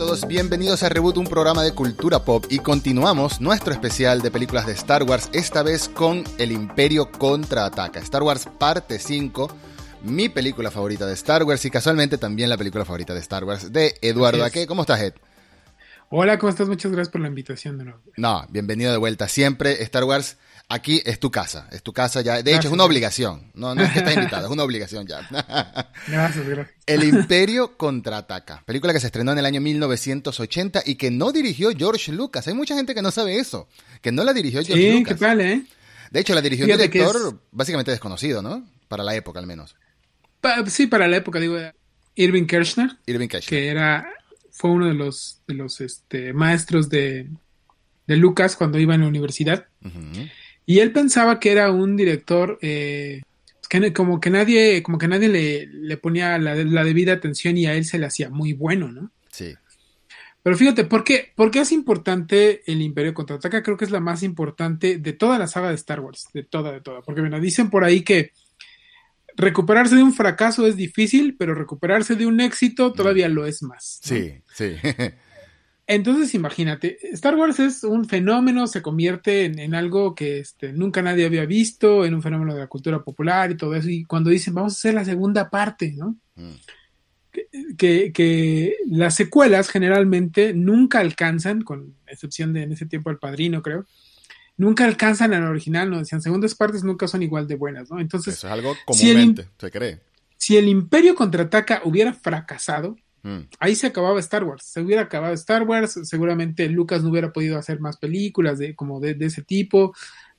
todos, bienvenidos a Reboot, un programa de cultura pop y continuamos nuestro especial de películas de Star Wars, esta vez con El Imperio contraataca. Star Wars parte 5, mi película favorita de Star Wars y casualmente también la película favorita de Star Wars de Eduardo Aque. ¿Cómo estás, Ed? Hola, ¿cómo estás? Muchas gracias por la invitación de nuevo. No, bienvenido de vuelta. Siempre Star Wars aquí es tu casa, es tu casa ya. De hecho, es una obligación. No, no es que estás invitado, es una obligación ya. Gracias, gracias. El Imperio contraataca, película que se estrenó en el año 1980 y que no dirigió George Lucas. Hay mucha gente que no sabe eso, que no la dirigió George sí, Lucas. ¿qué tal, eh? De hecho, la dirigió un director básicamente desconocido, ¿no? Para la época, al menos. Pa sí, para la época, digo, Irving Kirchner. Irving Kirchner. Que era, fue uno de los, de los este, maestros de, de Lucas cuando iba en la universidad. Uh -huh. Y él pensaba que era un director eh, que como que nadie, como que nadie le, le ponía la, la, debida atención y a él se le hacía muy bueno, ¿no? Sí. Pero fíjate, ¿por qué, ¿por qué es importante el Imperio Contraataca? Creo que es la más importante de toda la saga de Star Wars, de toda, de toda. Porque, bueno, dicen por ahí que recuperarse de un fracaso es difícil, pero recuperarse de un éxito todavía lo es más. ¿no? Sí, sí. Entonces, imagínate, Star Wars es un fenómeno, se convierte en, en, algo que este, nunca nadie había visto, en un fenómeno de la cultura popular y todo eso. Y cuando dicen, vamos a hacer la segunda parte, ¿no? Mm. Que, que, que, las secuelas generalmente nunca alcanzan, con excepción de en ese tiempo El Padrino, creo, nunca alcanzan al original, ¿no? Decían, segundas partes nunca son igual de buenas, ¿no? Entonces, eso es algo comúnmente, si el, se cree. Si el Imperio contraataca hubiera fracasado, Mm. Ahí se acababa Star Wars. Se hubiera acabado Star Wars. Seguramente Lucas no hubiera podido hacer más películas de, como de, de ese tipo.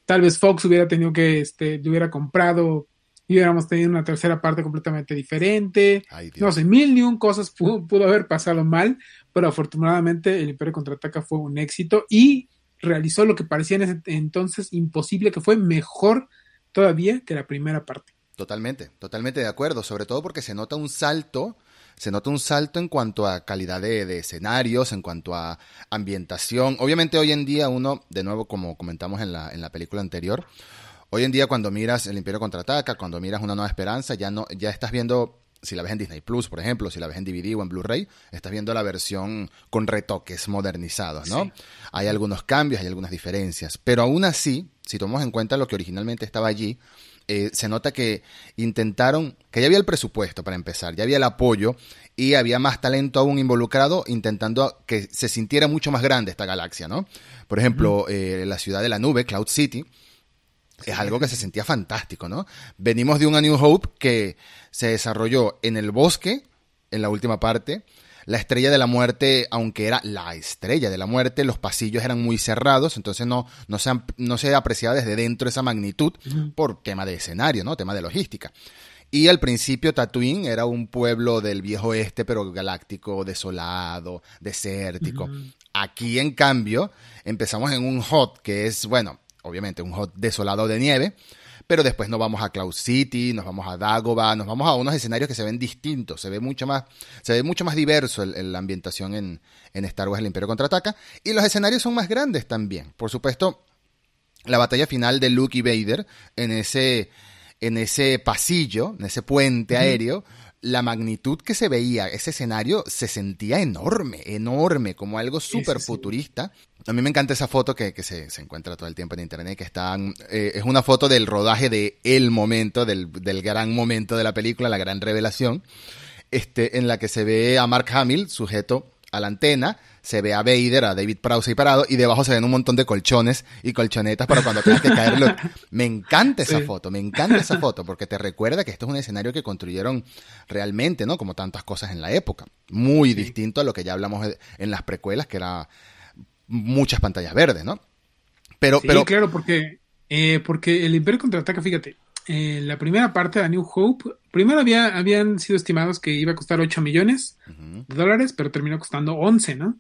Tal vez Fox hubiera tenido que, este, le hubiera comprado y hubiéramos tenido una tercera parte completamente diferente. Ay, no sé, mil ni un cosas pudo, pudo, haber pasado mal, pero afortunadamente el Imperio Contraataca fue un éxito y realizó lo que parecía en ese entonces imposible, que fue mejor todavía que la primera parte. Totalmente, totalmente de acuerdo, sobre todo porque se nota un salto se nota un salto en cuanto a calidad de, de, escenarios, en cuanto a ambientación. Obviamente hoy en día uno, de nuevo como comentamos en la, en la película anterior, hoy en día cuando miras El Imperio Contraataca, cuando miras Una Nueva Esperanza, ya, no, ya estás viendo, si la ves en Disney Plus, por ejemplo, si la ves en DVD o en Blu-ray, estás viendo la versión con retoques modernizados, ¿no? Sí. Hay algunos cambios, hay algunas diferencias, pero aún así, si tomamos en cuenta lo que originalmente estaba allí, eh, se nota que intentaron, que ya había el presupuesto para empezar, ya había el apoyo y había más talento aún involucrado intentando que se sintiera mucho más grande esta galaxia, ¿no? Por ejemplo, uh -huh. eh, la ciudad de la nube, Cloud City, es algo que se sentía fantástico, ¿no? Venimos de un A New Hope que se desarrolló en el bosque, en la última parte, la estrella de la muerte, aunque era la estrella de la muerte, los pasillos eran muy cerrados, entonces no, no, se, no se apreciaba desde dentro esa magnitud por tema de escenario, ¿no? Tema de logística. Y al principio Tatooine era un pueblo del viejo oeste, pero galáctico, desolado, desértico. Uh -huh. Aquí, en cambio, empezamos en un hot que es, bueno, obviamente un hot desolado de nieve, pero después nos vamos a Cloud City, nos vamos a Dagobah, nos vamos a unos escenarios que se ven distintos, se ve mucho más, se ve mucho más diverso la ambientación en, en Star Wars El Imperio Contraataca, y los escenarios son más grandes también. Por supuesto, la batalla final de Luke y Vader en ese, en ese pasillo, en ese puente uh -huh. La magnitud que se veía, ese escenario se sentía enorme, enorme, como algo súper futurista. Sí. A mí me encanta esa foto que, que se, se, encuentra todo el tiempo en internet, que están, eh, es una foto del rodaje de el momento, del, del, gran momento de la película, la gran revelación, este, en la que se ve a Mark Hamill sujeto a la antena, se ve a Vader, a David Prowse ahí parado, y debajo se ven un montón de colchones y colchonetas para cuando tengas que caerlo. Me encanta esa sí. foto, me encanta esa foto, porque te recuerda que esto es un escenario que construyeron realmente, ¿no? Como tantas cosas en la época. Muy sí. distinto a lo que ya hablamos en las precuelas, que era muchas pantallas verdes, ¿no? Pero, sí, pero... claro, porque, eh, porque el Imperio contraataca, fíjate, eh, la primera parte de New Hope, primero había, habían sido estimados que iba a costar 8 millones uh -huh. de dólares, pero terminó costando 11, ¿no?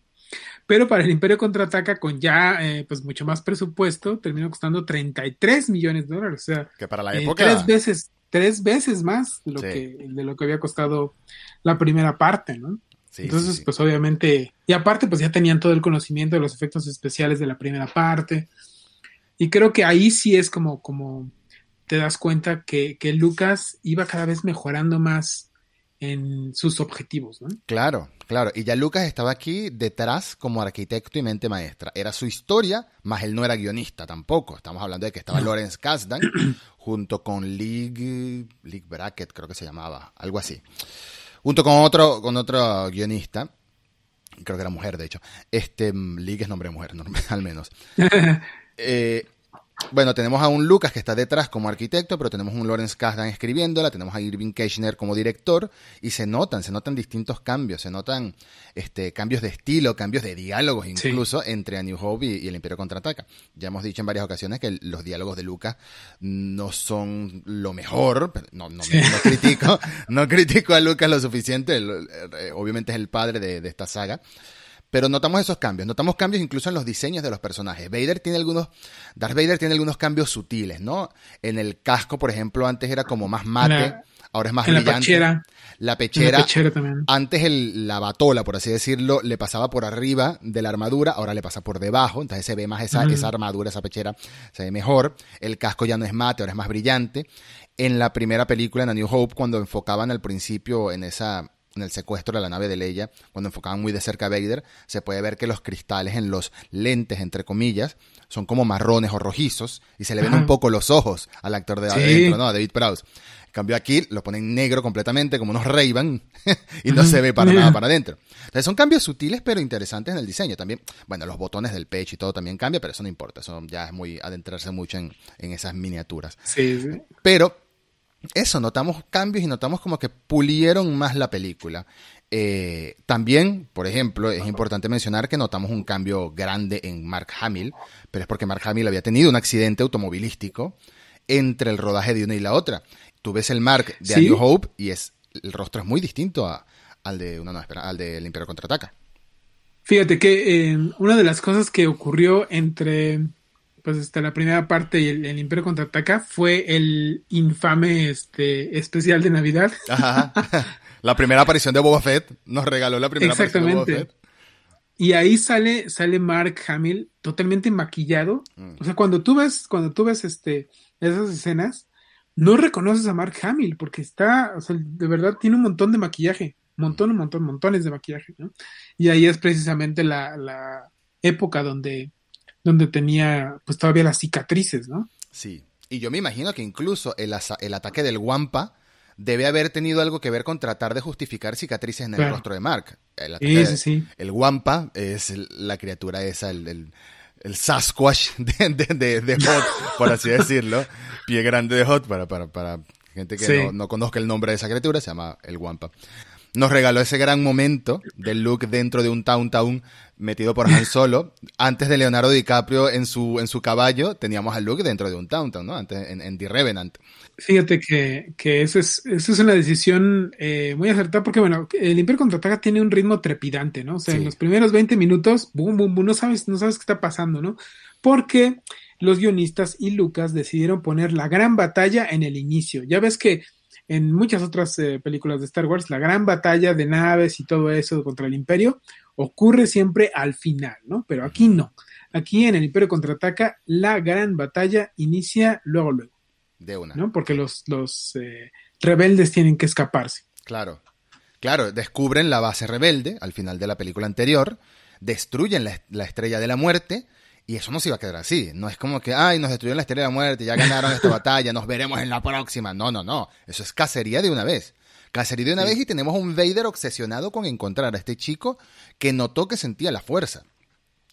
Pero para el Imperio Contraataca, con ya eh, pues mucho más presupuesto, terminó costando 33 millones de dólares. O sea, que para la época... tres veces, tres veces más de lo, sí. que, de lo que había costado la primera parte, ¿no? Sí, Entonces, sí, pues obviamente, y aparte, pues ya tenían todo el conocimiento de los efectos especiales de la primera parte. Y creo que ahí sí es como, como te das cuenta que, que Lucas iba cada vez mejorando más en sus objetivos, ¿no? Claro, claro. Y ya Lucas estaba aquí detrás como arquitecto y mente maestra. Era su historia, más él no era guionista tampoco. Estamos hablando de que estaba Lawrence Kasdan junto con League, League Bracket, creo que se llamaba, algo así. Junto con otro, con otro guionista. Creo que era mujer, de hecho. Este, League es nombre de mujer, al menos. eh, bueno, tenemos a un Lucas que está detrás como arquitecto, pero tenemos un Lawrence Kasdan escribiéndola, tenemos a Irving Keishner como director, y se notan, se notan distintos cambios, se notan este, cambios de estilo, cambios de diálogos incluso entre A New Hope y, el Imperio Contraataca. Ya hemos dicho en varias ocasiones que los diálogos de Lucas no son lo mejor, no, no, no, critico, no critico a Lucas lo suficiente, eh, obviamente es el padre de esta saga, pero notamos esos cambios, notamos cambios incluso en los diseños de los personajes. Vader tiene algunos, Darth Vader tiene algunos cambios sutiles, ¿no? En el casco, por ejemplo, antes era como más mate, ahora es más brillante. La pechera. La pechera. también. Antes el, la batola, por así decirlo, le pasaba por arriba de la armadura, ahora le pasa por debajo, entonces se ve más esa, esa armadura, esa pechera, se ve mejor. El casco ya no es mate, ahora es más brillante. En la primera película, en A New Hope, cuando enfocaban al principio en esa en el secuestro de la nave de Leia, cuando enfocaban muy de cerca a Vader, se puede ver que los cristales en los lentes, entre comillas, son como marrones o rojizos y se le ven un poco los ojos al actor de adentro, ¿no? A David Prowse. En cambio aquí lo ponen negro completamente, como unos ray y no se ve para nada para adentro. Entonces son cambios sutiles pero interesantes en el diseño. También, bueno, los botones del pecho y todo también cambia, pero eso no importa. Eso ya es muy adentrarse mucho en, en esas miniaturas. Sí, sí. Pero eso, notamos cambios y notamos como que pulieron más la película. Eh, también, por ejemplo, es importante mencionar que notamos un cambio grande en Mark Hamill, pero es porque Mark Hamill había tenido un accidente automovilístico entre el rodaje de una y la otra. Tú ves el Mark de A New Hope y es el rostro es muy distinto al de una al del Imperio contraataca. Fíjate que eh, una de las cosas que ocurrió entre pues este, la primera parte y el, Imperio contraataca fue el infame este especial de Navidad. Ajá. La primera aparición de Boba Fett nos regaló la primera Exactamente. aparición de Boba Fett. Y ahí sale, sale Mark Hamill totalmente maquillado. Mm. O sea, cuando tú ves, cuando tú ves este, esas escenas, no reconoces a Mark Hamill porque está, o sea, de verdad tiene un montón de maquillaje. Montón, un montón, montones de maquillaje, ¿no? Y ahí es precisamente la, la época donde donde tenía pues todavía las cicatrices, ¿no? Sí. Y yo me imagino que incluso el, el ataque del Wampa debe haber tenido algo que ver con tratar de justificar cicatrices en el rostro de Mark. El, sí, sí, el Wampa es la criatura esa, el, el, Sasquatch de, de, Hot, por así decirlo. Pie grande de Hot, para, para, para gente que no, no, conozca el nombre de esa criatura, se llama el Wampa nos regaló ese gran momento del look dentro de un Town Town metido por Han Solo. Antes de Leonardo DiCaprio en su, en su caballo, teníamos al look dentro de un Town Town, ¿no? Antes en, The Revenant. Fíjate que, que eso, es, eso es una decisión eh, muy acertada porque, bueno, el Imperio Contraataca tiene un ritmo trepidante, ¿no? O sea, en los primeros 20 minutos, boom, boom, boom, no sabes, no sabes qué está pasando, ¿no? Porque los guionistas y Lucas decidieron poner la gran batalla en el inicio. Ya ves que en muchas otras eh, películas de Star Wars, la gran batalla de naves y todo eso contra el Imperio ocurre siempre al final, ¿no? Pero aquí no. Aquí en el Imperio contraataca, la gran batalla inicia luego, luego. De una. ¿No? Porque los, los eh, rebeldes tienen que escaparse. Claro. Claro, descubren la base rebelde al final de la película anterior, destruyen la, la estrella de la muerte y eso no se iba a quedar así. No es como que, ay, nos destruyeron la estrella de la muerte, ya ganaron esta batalla, nos veremos en la próxima. No, no, no. Eso es cacería de una vez. Cacería de una vez y tenemos un Vader obsesionado con encontrar a este chico que notó que sentía la fuerza.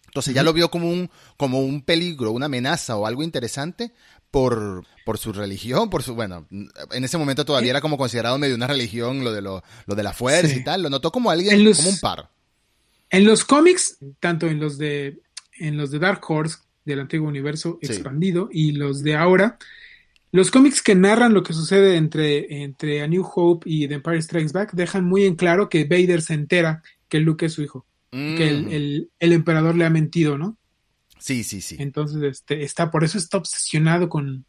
Entonces ya lo vio como un, como un peligro, una amenaza o algo interesante por, por su religión, por su, bueno, en ese momento todavía era como considerado medio una religión, lo de, lo, lo de la fuerza y tal, lo notó como alguien, como un par. En los cómics, tanto en los de en los de Dark Horse del antiguo universo expandido y los de ahora, los cómics que narran lo que sucede entre, entre A New Hope y The Empire Strikes Back dejan muy en claro que Vader se entera que Luke es su hijo, que el, mm. el, el, emperador le ha mentido, ¿no? Sí, sí, sí. Entonces, este, está, por eso está obsesionado con,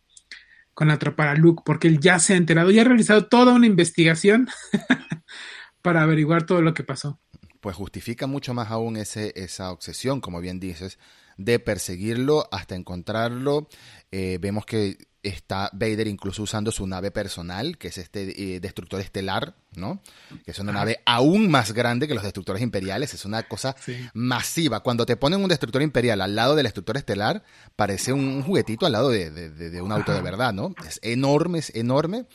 con atrapar a Luke, porque él ya se ha enterado, ya ha realizado toda una investigación para averiguar todo lo que pasó. Pues justifica mucho más aún ese, esa obsesión, como bien dices, de perseguirlo hasta encontrarlo. Eh, vemos que está Vader incluso usando su nave personal, que es este eh, destructor estelar, ¿no? Que es una nave aún más grande que los destructores imperiales, es una cosa masiva. Cuando te ponen un destructor imperial al lado del destructor estelar, parece un, juguetito al lado de, un auto de verdad, ¿no? Es enorme, es enorme.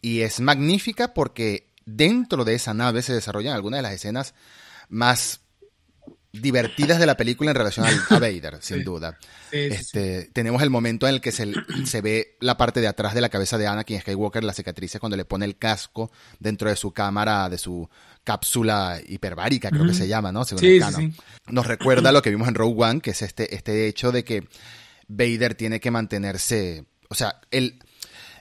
Y es magnífica porque dentro de esa nave se desarrollan algunas de las escenas más divertidas de la película en relación a Vader, sin duda. este, Tenemos el momento en el que se, se, ve la parte de atrás de la cabeza de Anakin Skywalker, la cicatriz cuando le pone el casco dentro de su cámara, de su cápsula hiperbárica, creo que se llama, ¿no? Según el Nos recuerda lo que vimos en Rogue One, que es este, este hecho de que Vader tiene que mantenerse, o sea, él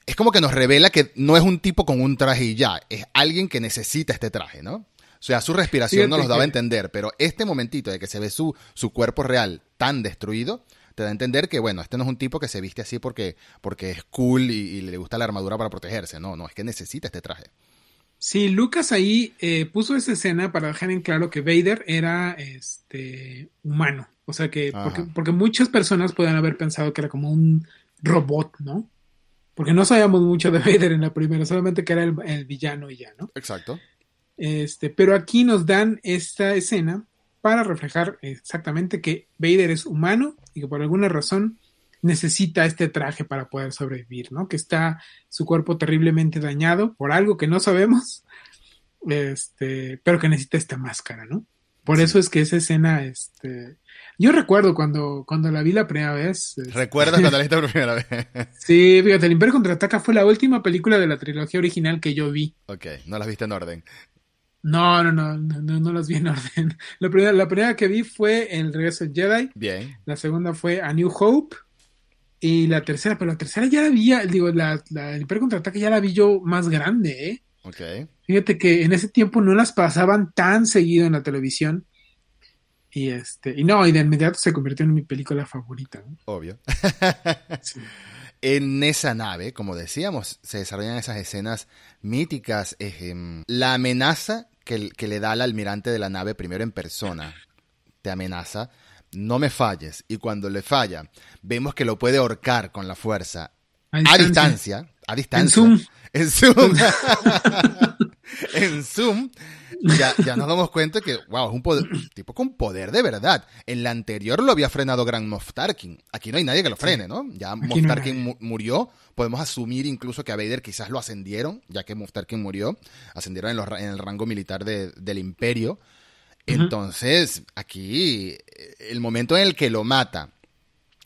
es como que nos revela que no es un tipo con un traje y ya, es alguien que necesita este traje, ¿no? O sea, su respiración no nos daba a entender, pero este momentito de que se ve su, su cuerpo real tan destruido, te da a entender que, bueno, este no es un tipo que se viste así porque, porque es cool y, le gusta la armadura para protegerse. No, no, es que necesita este traje. Sí, Lucas ahí eh, puso esa escena para dejar en claro que Vader era este humano. O sea que, porque, porque, muchas personas pueden haber pensado que era como un robot, ¿no? Porque no sabíamos mucho de Vader en la primera, solamente que era el, el villano y ya, ¿no? Exacto. Este, pero aquí nos dan esta escena para reflejar exactamente que Vader es humano y que por alguna razón necesita este traje para poder sobrevivir, ¿no? Que está su cuerpo terriblemente dañado por algo que no sabemos, este, pero que necesita esta máscara, ¿no? Por eso es que esa escena, este, yo recuerdo cuando, cuando la vi la primera vez. Este, ¿Recuerdas cuando la viste por primera vez? sí, fíjate, El Imperio Contraataca fue la última película de la trilogía original que yo vi. Ok, no la viste en orden. No, no, no, no, no las vi en orden. La primera, la primera que vi fue El regreso de Jedi. Bien. La segunda fue A New Hope. Y la tercera, pero la tercera ya la vi, digo, la, la, el Imperio ya la vi yo más grande, ¿eh? Ok. Fíjate que en ese tiempo no las pasaban tan seguido en la televisión. Y este, y no, y de inmediato se convirtió en mi película favorita. Obvio. En esa nave, como decíamos, se desarrollan esas escenas míticas. La amenaza que, le da al almirante de la nave primero en persona. Te amenaza, no me falles. Y cuando le falla, vemos que lo puede ahorcar con la fuerza. A distancia. A distancia. En zoom. En zoom. en zoom. Ya, ya, nos damos cuenta que, wow, es un tipo con poder de verdad. En la anterior lo había frenado Gran Moff Tarkin. Aquí no hay nadie que lo frene, ¿no? Ya Moff Tarkin murió. Podemos asumir incluso que a Vader quizás lo ascendieron, ya que Moff Tarkin murió. Ascendieron en, el rango militar del Imperio. Entonces, aquí, el momento en el que lo mata,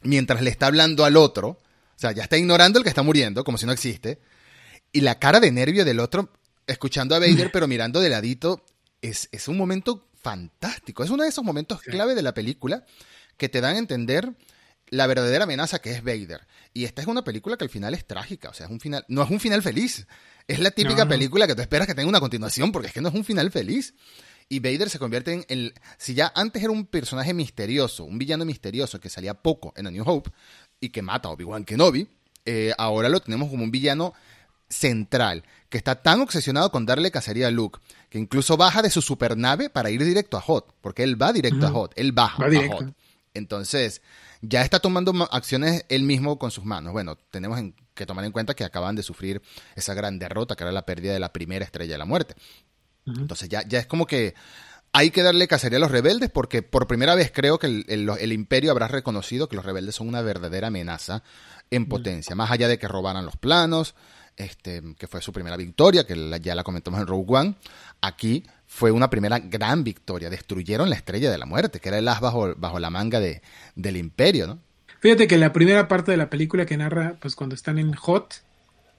mientras le está hablando al otro, o sea, ya está ignorando el que está muriendo, como si no existe. Y la cara de nervio del otro escuchando a Vader, pero mirando de ladito, es, es un momento fantástico. Es uno de esos momentos clave de la película que te dan a entender la verdadera amenaza que es Vader. Y esta es una película que al final es trágica, o sea, es un final, no es un final feliz. Es la típica película que tú esperas que tenga una continuación, porque es que no es un final feliz. Y Vader se convierte en el. Si ya antes era un personaje misterioso, un villano misterioso que salía poco en A New Hope y que mata a Obi-Wan Kenobi, eh, ahora lo tenemos como un villano central, que está tan obsesionado con darle cacería a Luke, que incluso baja de su supernave para ir directo a Hot, porque él va directo a Hot, él baja a Hot. Entonces, ya está tomando acciones él mismo con sus manos. Bueno, tenemos que tomar en cuenta que acaban de sufrir esa gran derrota, que era la pérdida de la primera estrella de la muerte. Entonces, ya, ya es como que hay que darle cacería a los rebeldes porque por primera vez creo que el, imperio habrá reconocido que los rebeldes son una verdadera amenaza en potencia, más allá de que robaran los planos, este, que fue su primera victoria, que ya la comentamos en Rogue One. Aquí fue una primera gran victoria. Destruyeron la estrella de la muerte, que era el as bajo, bajo la manga de, del imperio, ¿no? Fíjate que la primera parte de la película que narra, pues cuando están en Hot,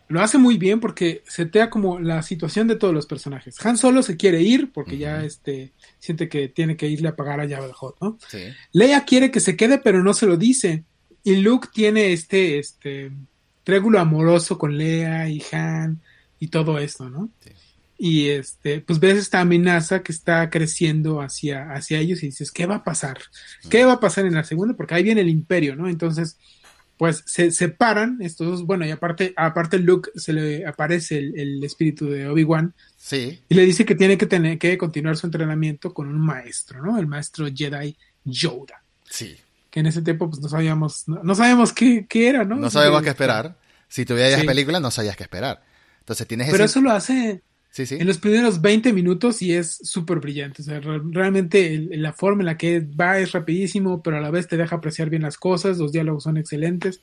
lo hace muy bien porque setea como la situación de todos los personajes. Han Solo se quiere ir porque ya este siente que tiene que irle a pagar a Jabba Hot, ¿no? Leia quiere que se quede pero no se lo dice. Y Luke tiene este, este, triángulo amoroso con Lea y Han y todo esto, ¿no? Y este, pues ves esta amenaza que está creciendo hacia, hacia ellos y dices, ¿qué va a pasar? ¿Qué va a pasar en la segunda? Porque ahí viene el imperio, ¿no? Entonces, pues se separan estos, bueno, y aparte, aparte Luke se le aparece el, espíritu de Obi-Wan. Sí. Y le dice que tiene que tener que continuar su entrenamiento con un maestro, ¿no? El maestro Jedi Yoda. Sí. Que en ese tiempo pues no sabíamos, no, sabíamos qué, era, ¿no? No sabíamos qué esperar. Si tuvieras sí. película no sabías qué esperar. Entonces tienes Pero eso lo hace en los primeros 20 minutos y es súper brillante. O sea, realmente la forma en la que va es rapidísimo, pero a la vez te deja apreciar bien las cosas, los diálogos son excelentes.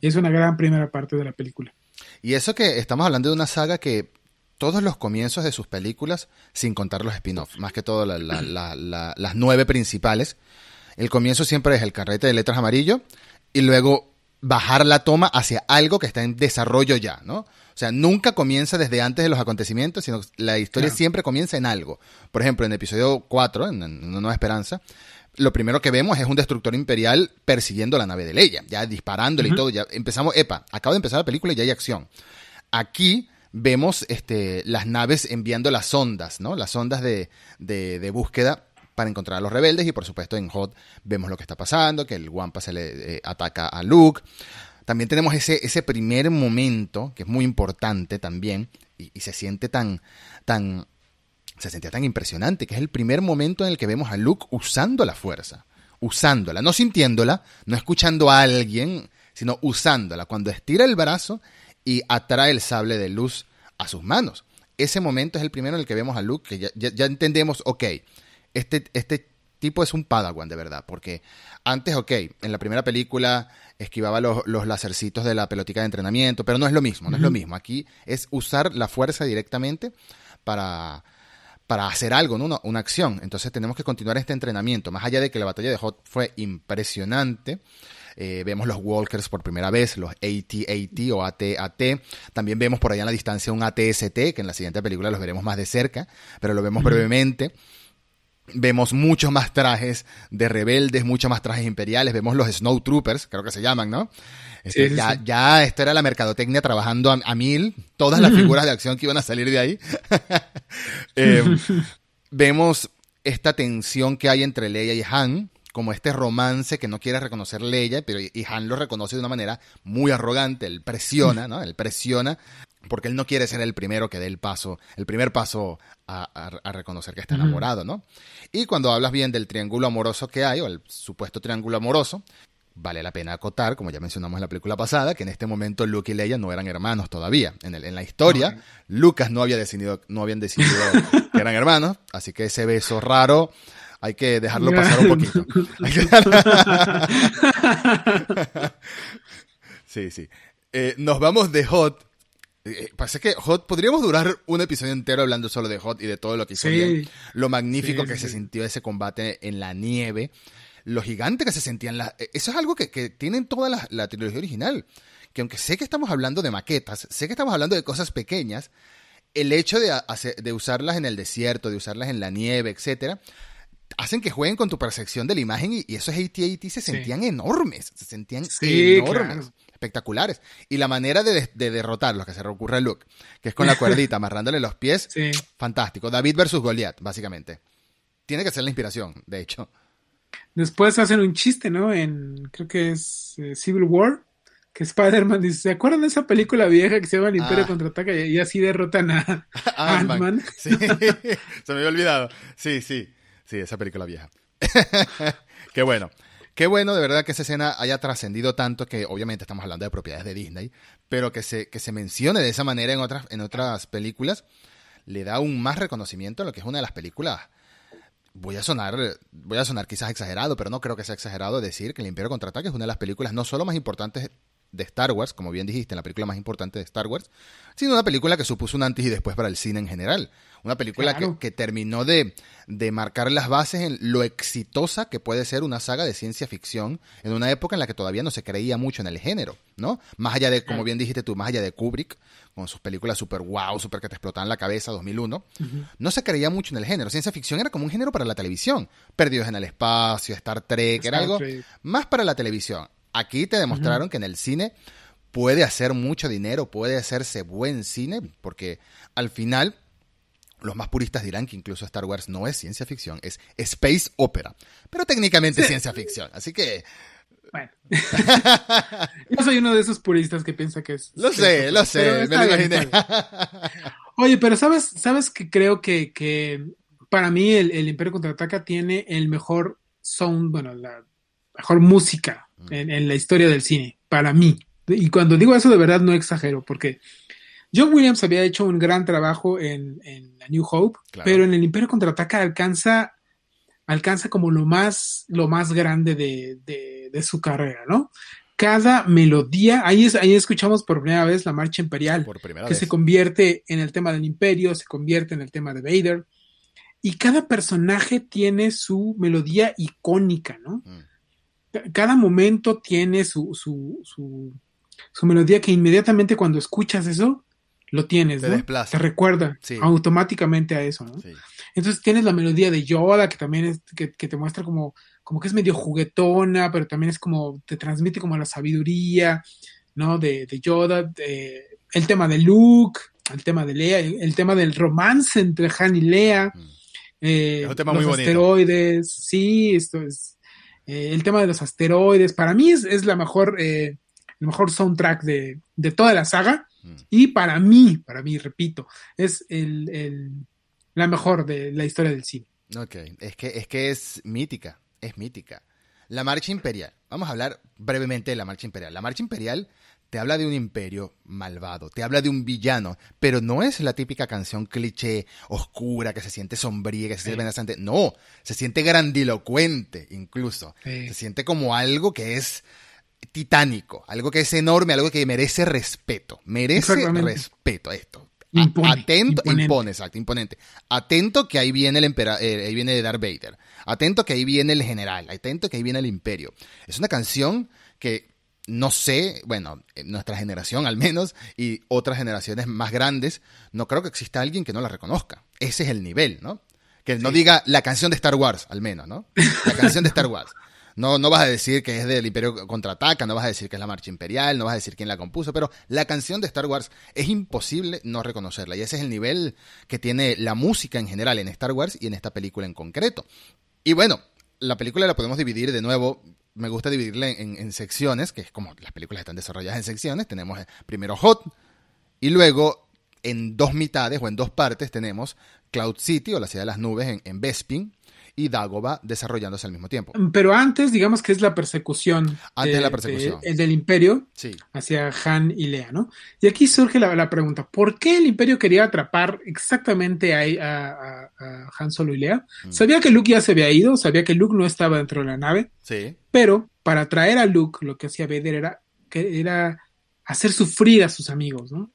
y es una gran primera parte de la película. Y eso que estamos hablando de una saga que todos los comienzos de sus películas, sin contar los spin-offs, más que todo las nueve principales, el comienzo siempre es el carrete de letras amarillo y luego bajar la toma hacia algo que está en desarrollo ya, ¿no? O sea, nunca comienza desde antes de los acontecimientos, sino la historia siempre comienza en algo. Por ejemplo, en el episodio 4, en, Una Nueva Esperanza, lo primero que vemos es un destructor imperial persiguiendo la nave de Leia, ya disparándole y todo. Ya empezamos, epa, acabo de empezar la película y ya hay acción. Aquí vemos este, las naves enviando las ondas, ¿no? Las ondas de, de, búsqueda para encontrar a los rebeldes y por supuesto en Hot vemos lo que está pasando, que el Wampa se le eh, ataca a Luke, también tenemos ese, ese primer momento, que es muy importante también, y, se siente tan, tan, se sentía tan impresionante, que es el primer momento en el que vemos a Luke usando la fuerza, usándola, no sintiéndola, no escuchando a alguien, sino usándola, cuando estira el brazo y atrae el sable de luz a sus manos. Ese momento es el primero en el que vemos a Luke, que ya, ya entendemos, ok, este, este tipo es un Padawan de verdad, porque antes, ok, en la primera película esquivaba los, los lacercitos de la pelotica de entrenamiento, pero no es lo mismo, no es lo mismo. Aquí es usar la fuerza directamente para, para hacer algo, ¿no? una, una, acción. Entonces tenemos que continuar este entrenamiento. Más allá de que la batalla de Hot fue impresionante, eh, vemos los Walkers por primera vez, los AT-AT o AT-AT. También vemos por allá en la distancia un ATST, que en la siguiente película los veremos más de cerca, pero lo vemos brevemente. Vemos muchos más trajes de rebeldes, muchos más trajes imperiales. Vemos los Snow Troopers, creo que se llaman, ¿no? Este, ya, ya esto era la mercadotecnia trabajando a, mil, todas las figuras de acción que iban a salir de ahí. Em, vemos esta tensión que hay entre Leia y Han, como este romance que no quiere reconocer Leia, pero y Han lo reconoce de una manera muy arrogante, él presiona, ¿no? Él presiona porque él no quiere ser el primero que dé el paso, el primer paso a, reconocer que está enamorado, ¿no? Y cuando hablas bien del triángulo amoroso que hay, o el supuesto triángulo amoroso, vale la pena acotar, como ya mencionamos en la película pasada, que en este momento Luke y Leia no eran hermanos todavía. En, el, en la historia, Lucas no había decidido, no habían decidido que eran hermanos, así que ese beso raro hay que dejarlo pasar un poquito. sí, sí. Eh, nos vamos de Hot eh, pasa que Hot, podríamos durar un episodio entero hablando solo de Hot y de todo lo que hizo bien. Lo magnífico que se sintió ese combate en la nieve. Lo gigante que se sentía en la... Eh, eso es algo que, que tienen toda la, trilogía original. Que aunque sé que estamos hablando de maquetas, sé que estamos hablando de cosas pequeñas, el hecho de, de usarlas en el desierto, de usarlas en la nieve, etcétera, hacen que jueguen con tu percepción de la imagen y, esos AT-AT se sentían enormes, se sentían enormes espectaculares. Y la manera de, de derrotarlos, que se recurre a Luke, que es con la cuerdita, amarrándole los pies, fantástico. David versus Goliath, básicamente. Tiene que ser la inspiración, de hecho. Después hacen un chiste, ¿no? En, creo que es eh, Civil War, que Spider-Man dice, ¿se acuerdan de esa película vieja que se llama El Imperio ah. Contraataca y, así derrotan a Ant-Man? sí, se me había olvidado. Sí, sí, sí, esa película vieja. Qué bueno. Qué bueno de verdad que esa escena haya trascendido tanto que obviamente estamos hablando de propiedades de Disney, pero que se, que se mencione de esa manera en otras, en otras películas, le da un más reconocimiento a lo que es una de las películas. Voy a sonar, voy a sonar quizás exagerado, pero no creo que sea exagerado decir que El Imperio Contraataque es una de las películas no solo más importantes de Star Wars, como bien dijiste, la película más importante de Star Wars, sino una película que supuso un antes y después para el cine en general. Una película que, terminó de, de, marcar las bases en lo exitosa que puede ser una saga de ciencia ficción en una época en la que todavía no se creía mucho en el género, ¿no? Más allá de, como bien dijiste tú, más allá de Kubrick, con sus películas super wow, super que te explotaban la cabeza, 2001, no se creía mucho en el género. Ciencia ficción era como un género para la televisión. Perdidos en el espacio, Star Trek, era algo más para la televisión. Aquí te demostraron que en el cine puede hacer mucho dinero, puede hacerse buen cine, porque al final los más puristas dirán que incluso Star Wars no es ciencia ficción, es space opera, pero técnicamente es ciencia ficción. Así que Bueno. Yo soy uno de esos puristas que piensa que es. Lo sé, lo sé, me lo imaginé. Oye, pero sabes, sabes que creo que, que para mí el, el, Imperio Contraataca tiene el mejor sound, bueno, la mejor música. En, en, la historia del cine, para mí. Y cuando digo eso de verdad no exagero, porque John Williams había hecho un gran trabajo en, en A New Hope, claro. pero en el Imperio Contraataca alcanza alcanza como lo más, lo más grande de, de, de su carrera, ¿no? Cada melodía, ahí, es, ahí escuchamos por primera vez la marcha imperial, que vez. se convierte en el tema del imperio, se convierte en el tema de Vader, y cada personaje tiene su melodía icónica, ¿no? Mm. Cada momento tiene su, su, su, su, melodía que inmediatamente cuando escuchas eso, lo tienes, te ¿no? Desplaza. Te recuerda sí. automáticamente a eso, ¿no? Sí. Entonces tienes la melodía de Yoda, que también es, que, que, te muestra como, como que es medio juguetona, pero también es como, te transmite como la sabiduría, ¿no? De, de Yoda, de, el tema de Luke, el tema de Lea, el, el, tema del romance entre Han y Lea, Mm. eh, Es un tema los muy bonito. asteroides, sí, esto es, eh, el tema de los asteroides, para mí es, es la mejor, eh, el mejor soundtrack de, de toda la saga, Mm. y para mí, para mí, repito, es el, el la mejor de la historia del cine. Ok, es que, es que es mítica, es mítica. La marcha imperial. Vamos a hablar brevemente de la marcha imperial. La marcha imperial te habla de un imperio malvado, te habla de un villano, pero no es la típica canción cliché, oscura, que se siente sombría, que se siente amenazante. No, se siente grandilocuente incluso. Sí. Se siente como algo que es titánico, algo que es enorme, algo que merece respeto. Merece respeto esto. Impone, Atento, imponente. impone, exacto, imponente. Atento que ahí viene el empera, eh, ahí viene Darth Vader. Atento que ahí viene el general. Atento que ahí viene el imperio. Es una canción que no sé, bueno, en nuestra generación al menos y otras generaciones más grandes, no creo que exista alguien que no la reconozca. Ese es el nivel, ¿no? Que no Sí. diga la canción de Star Wars, al menos, ¿no? La canción de Star Wars. No, no vas a decir que es del Imperio Contraataca, no vas a decir que es la Marcha Imperial, no vas a decir quién la compuso, pero la canción de Star Wars es imposible no reconocerla. Y ese es el nivel que tiene la música en general en Star Wars y en esta película en concreto. Y bueno, la película la podemos dividir de nuevo. Me gusta dividirla en, secciones, que es como las películas están desarrolladas en secciones. Tenemos eh, primero Hot y luego en dos mitades o en dos partes tenemos Cloud City o la ciudad de las nubes en, en Bespin y Dagoba desarrollándose al mismo tiempo. Pero antes, digamos que es la persecución, Antes de la persecución. de- del imperio Sí. hacia Han y Lea, ¿no? Y aquí surge la, la pregunta, ¿por qué el imperio quería atrapar exactamente a, a- a- a Han Solo y Lea? Mm. Sabía que Luke ya se había ido, sabía que Luke no estaba dentro de la nave, Sí. pero para traer a Luke lo que hacía Vader era, que era hacer sufrir a sus amigos, ¿no?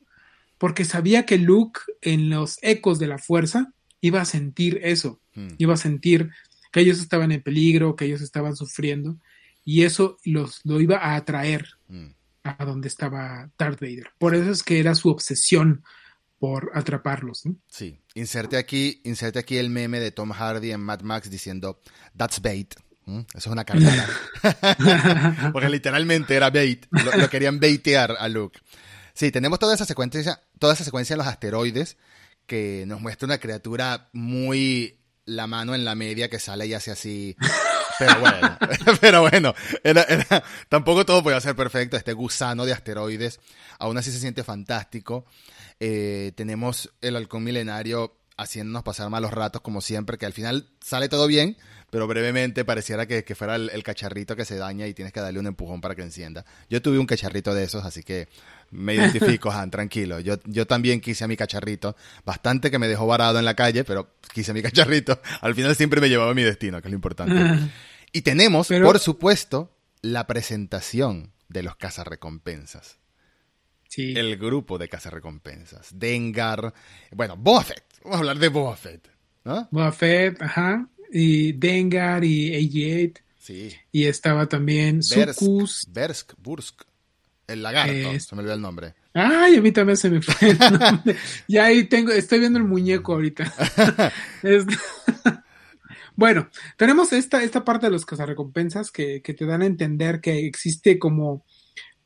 Porque sabía que Luke en los ecos de la fuerza iba a sentir eso, Mm. iba a sentir que ellos estaban en peligro, que ellos estaban sufriendo, y eso los, lo iba a atraer Mm. a donde estaba Darth Vader. Por eso es que era su obsesión por atraparlos. Sí. Inserte aquí, inserte aquí el meme de Tom Hardy en Mad Max diciendo That's bait. ¿Mm? Eso es una carnada. Porque literalmente era bait. Lo, lo querían baitear a Luke. Sí, tenemos toda esa secuencia, toda esa secuencia en los asteroides que nos muestra una criatura muy la mano en la media que sale y hace así. Pero bueno, pero bueno, era, era- tampoco todo podía ser perfecto. Este gusano de asteroides, aún así se siente fantástico. Eh, tenemos el halcón milenario haciéndonos pasar malos ratos como siempre, que al final sale todo bien, pero brevemente pareciera que, que fuera el, el cacharrito que se daña y tienes que darle un empujón para que encienda. Yo tuve un cacharrito de esos, así que me identifico, Han, tranquilo. Yo, yo también quise a mi cacharrito, bastante que me dejó varado en la calle, pero quise a mi cacharrito. Al final siempre me llevaba a mi destino, que es lo importante. Y tenemos, Pero- por supuesto, la presentación de los cazarrecompensas Sí. el grupo de cazarrecompensas. Dengar, bueno, Boba Fett. Vamos a hablar de Boba Fett, ¿no? Boba Fett, ajá, y Dengar y AG-8, Sí. y estaba también Bersk, Sucus. Bersk, Bursk. El lagarto, Es- se me olvidó el nombre. Ay, a mí también se me fue el nombre. Ya ahí tengo, estoy viendo el muñeco ahorita. Bueno, tenemos esta, esta parte de los cazarrecompensas que, que te dan a entender que existe como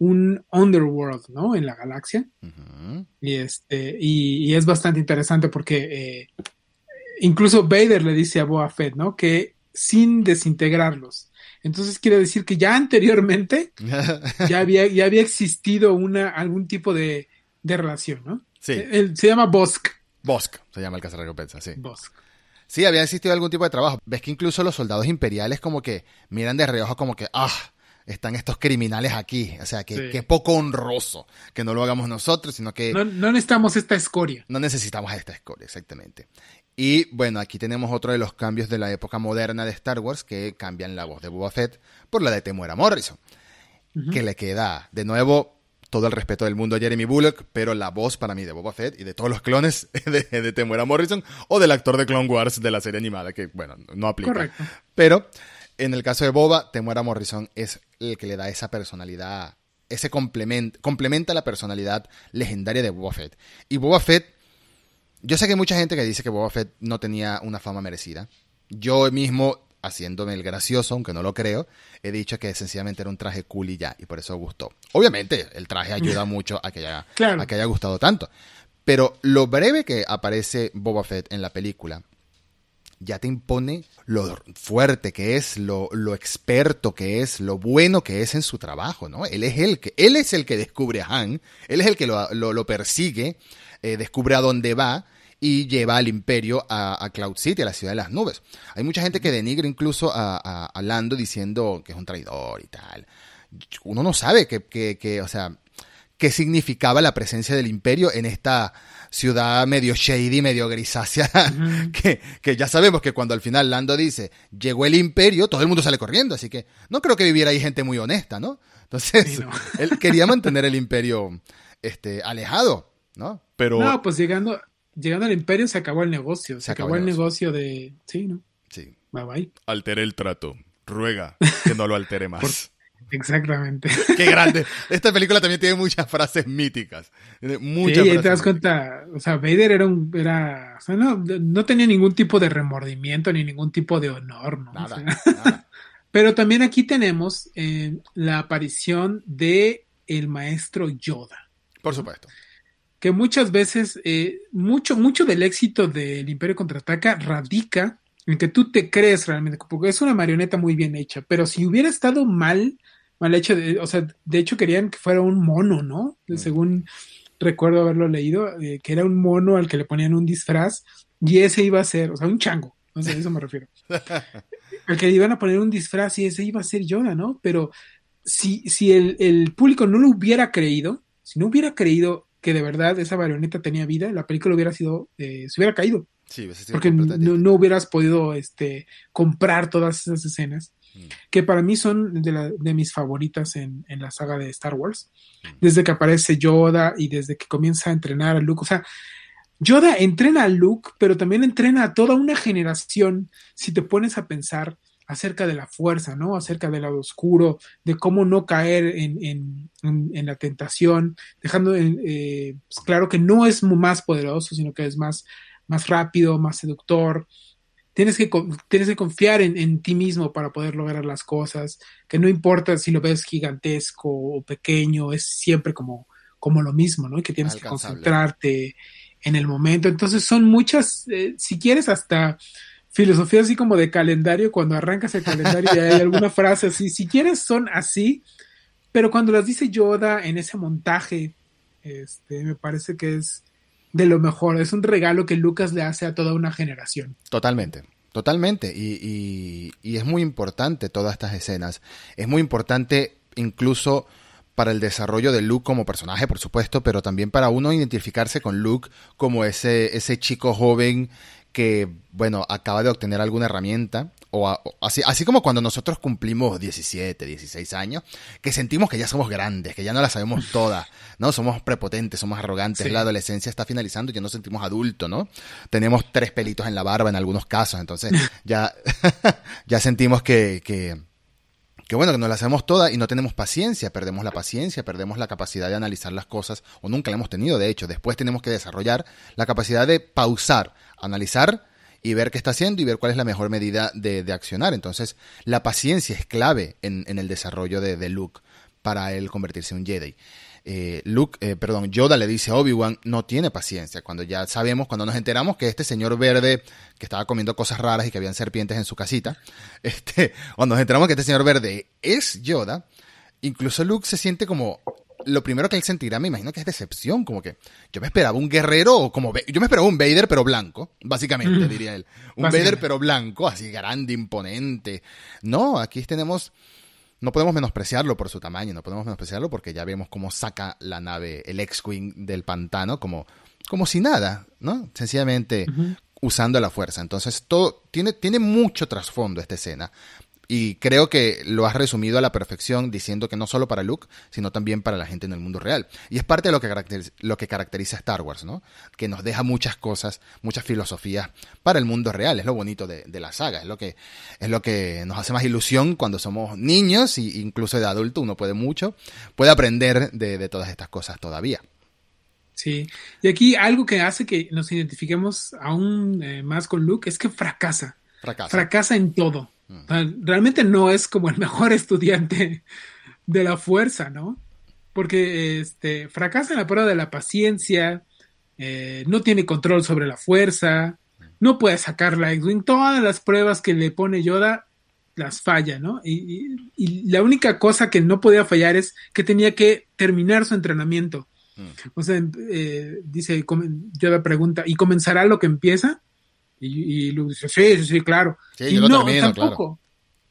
un underworld, ¿no? En la galaxia. Y este, y, y es bastante interesante porque eh, incluso Vader le dice a Boba Fett, ¿no? Que sin desintegrarlos, Entonces quiere decir que ya anteriormente ya había, ya había existido una, algún tipo de, de relación, ¿no? Sí. El- se llama Bosk. Bosk se llama el cazarrecompensa, sí. Bosk. Sí, había existido algún tipo de trabajo. Ves que incluso los soldados imperiales como que miran de reojo como que, ah, están estos criminales aquí. O sea, que, Sí. que poco honroso que no lo hagamos nosotros, sino que No, no necesitamos esta escoria. no necesitamos esta escoria, exactamente. Y bueno, aquí tenemos otro de los cambios de la época moderna de Star Wars que cambian la voz de Boba Fett por la de Temuera Morrison. Que le queda, de nuevo, todo el respeto del mundo a Jeremy Bullock, pero la voz para mí de Boba Fett y de todos los clones de, de Temuera Morrison o del actor de Clone Wars de la serie animada, que bueno, no aplica. Correcto. Pero en el caso de Boba, Temuera Morrison es el que le da esa personalidad, ese complemento, complementa la personalidad legendaria de Boba Fett. Y Boba Fett, yo sé que hay mucha gente que dice que Boba Fett no tenía una fama merecida. Yo mismo, haciéndome el gracioso, aunque no lo creo, he dicho que sencillamente era un traje cool y ya, y por eso gustó. Obviamente, el traje ayuda mucho a que haya, Claro. a que haya gustado tanto. Pero lo breve que aparece Boba Fett en la película, ya te impone lo fuerte que es, lo, lo experto que es, lo bueno que es en su trabajo, ¿no? Él es el que, él es el que descubre a Han, él es el que lo, lo- persigue, eh, descubre a dónde va y lleva al imperio a, Cloud City, a la ciudad de las nubes. Hay mucha gente que denigra incluso a, a- a Lando diciendo que es un traidor y tal. Uno no sabe que, que, que, o sea, qué significaba la presencia del imperio en esta ciudad medio shady, medio grisácea, que, que ya sabemos que cuando al final Lando dice, llegó el imperio, todo el mundo sale corriendo, así que no creo que viviera ahí gente muy honesta, ¿no? Entonces, Sí, no. él quería mantener el imperio este, alejado, ¿no? Pero, No, pues llegando, llegando al imperio se acabó el negocio. Se, Se acabó acabó, el el negocio de. Sí, ¿no? sí, Bye bye. alteré el trato, ruega que no lo altere más. Exactamente. Qué grande. Esta película también tiene muchas frases míticas. Muchas Sí, y ahí frases te das cuenta, o sea, Vader era un, era, o sea, no, no tenía ningún tipo de remordimiento ni ningún tipo de honor, ¿no? O Nada, sea, nada. pero también aquí tenemos eh, la aparición de el maestro Yoda, Por supuesto. que muchas veces, eh, mucho, mucho del éxito del Imperio Contraataca radica en que tú te crees realmente, porque es una marioneta muy bien hecha, pero si hubiera estado mal, mal hecho, de- o sea, de hecho querían que fuera un mono, ¿no? Mm. Según recuerdo haberlo leído, eh, que era un mono al que le ponían un disfraz y ese iba a ser, o sea, un chango, no sé, a eso me refiero. al que le iban a poner un disfraz y ese iba a ser Yoda, ¿no? Pero si, si el, el público no lo hubiera creído, si no hubiera creído que de verdad esa marioneta tenía vida, la película hubiera sido, eh, se hubiera caído, Sí, sido porque no, no hubieras podido este, comprar todas esas escenas. Que para mí son de, la- de mis favoritas en, en la saga de Star Wars, Mm. desde que aparece Yoda y desde que comienza a entrenar a Luke, o sea, Yoda entrena a Luke, pero también entrena a toda una generación, si te pones a pensar acerca de la fuerza, ¿no? Acerca del lado oscuro, de cómo no caer en, en- en- la tentación, dejando eh, pues, claro que no es más poderoso, sino que es más, más rápido, más seductor. Tienes que, tienes que confiar en, en ti mismo para poder lograr las cosas, que no importa si lo ves gigantesco o pequeño, es siempre como, como lo mismo, ¿no? Y que tienes que concentrarte en el momento. Entonces son muchas, eh, si quieres hasta filosofía así como de calendario, cuando arrancas el calendario y hay alguna frase así, si quieres son así, pero cuando las dice Yoda en ese montaje, este, me parece que es de lo mejor, es un regalo que Lucas le hace a toda una generación. Totalmente, totalmente. Y, y- y es muy importante todas estas escenas. Es muy importante incluso para el desarrollo de Luke como personaje, por supuesto, pero también para uno identificarse con Luke como ese, ese chico joven que, bueno, acaba de obtener alguna herramienta, o, a- o así, así como cuando nosotros cumplimos 17, 16 años, que sentimos que ya somos grandes, que ya no la sabemos todas, ¿no? Somos prepotentes, somos arrogantes, Sí. la adolescencia está finalizando, ya nos sentimos adultos, ¿no? Tenemos tres pelitos en la barba en algunos casos, entonces ya, ya sentimos que, que, que bueno, que nos la hacemos toda y no tenemos paciencia, perdemos la paciencia, perdemos la capacidad de analizar las cosas, o nunca la hemos tenido, de hecho, después tenemos que desarrollar la capacidad de pausar, analizar y ver qué está haciendo y ver cuál es la mejor medida de, de accionar. Entonces, la paciencia es clave en, en el desarrollo de, de Luke para él convertirse en un Jedi. eh, Luke, eh, perdón, Yoda le dice a Obi-Wan, no tiene paciencia. Cuando ya sabemos, cuando nos enteramos que este señor verde que estaba comiendo cosas raras y que habían serpientes en su casita, este, cuando nos enteramos que este señor verde es Yoda, incluso Luke se siente como lo primero que él sentirá, me imagino que es decepción, como que yo me esperaba un guerrero, como yo me esperaba un Vader pero blanco, básicamente, diría él. Un Vader pero blanco, así grande, imponente. No, aquí tenemos, no podemos menospreciarlo por su tamaño, no podemos menospreciarlo porque ya vemos cómo saca la nave, el X-Wing del pantano, como, como si nada, ¿no? Sencillamente usando la fuerza. Entonces, todo tiene, tiene mucho trasfondo esta escena. Y creo que lo has resumido a la perfección diciendo que no solo para Luke, sino también para la gente en el mundo real. Y es parte de lo que caracteriza, lo que caracteriza a Star Wars, ¿no? Que nos deja muchas cosas, muchas filosofías para el mundo real. Es lo bonito de, la saga, es lo, que, es lo que nos hace más ilusión cuando somos niños e incluso de adulto uno puede mucho, puede aprender de, todas estas cosas todavía. Sí, y aquí algo que hace que nos identifiquemos aún eh, más con Luke es que fracasa. Fracasa. Fracasa en todo realmente no es como el mejor estudiante de la fuerza, ¿no? Porque este, fracasa en la prueba de la paciencia, eh, no tiene control sobre la fuerza, no puede sacar la X-Wing. Todas las pruebas que le pone Yoda las falla, ¿no? Y, la única cosa que no podía fallar es que tenía que terminar su entrenamiento. O sea, eh, dice, Yoda pregunta, ¿y comenzará lo que empieza? Y, y dice, sí, sí, claro. y no, tampoco.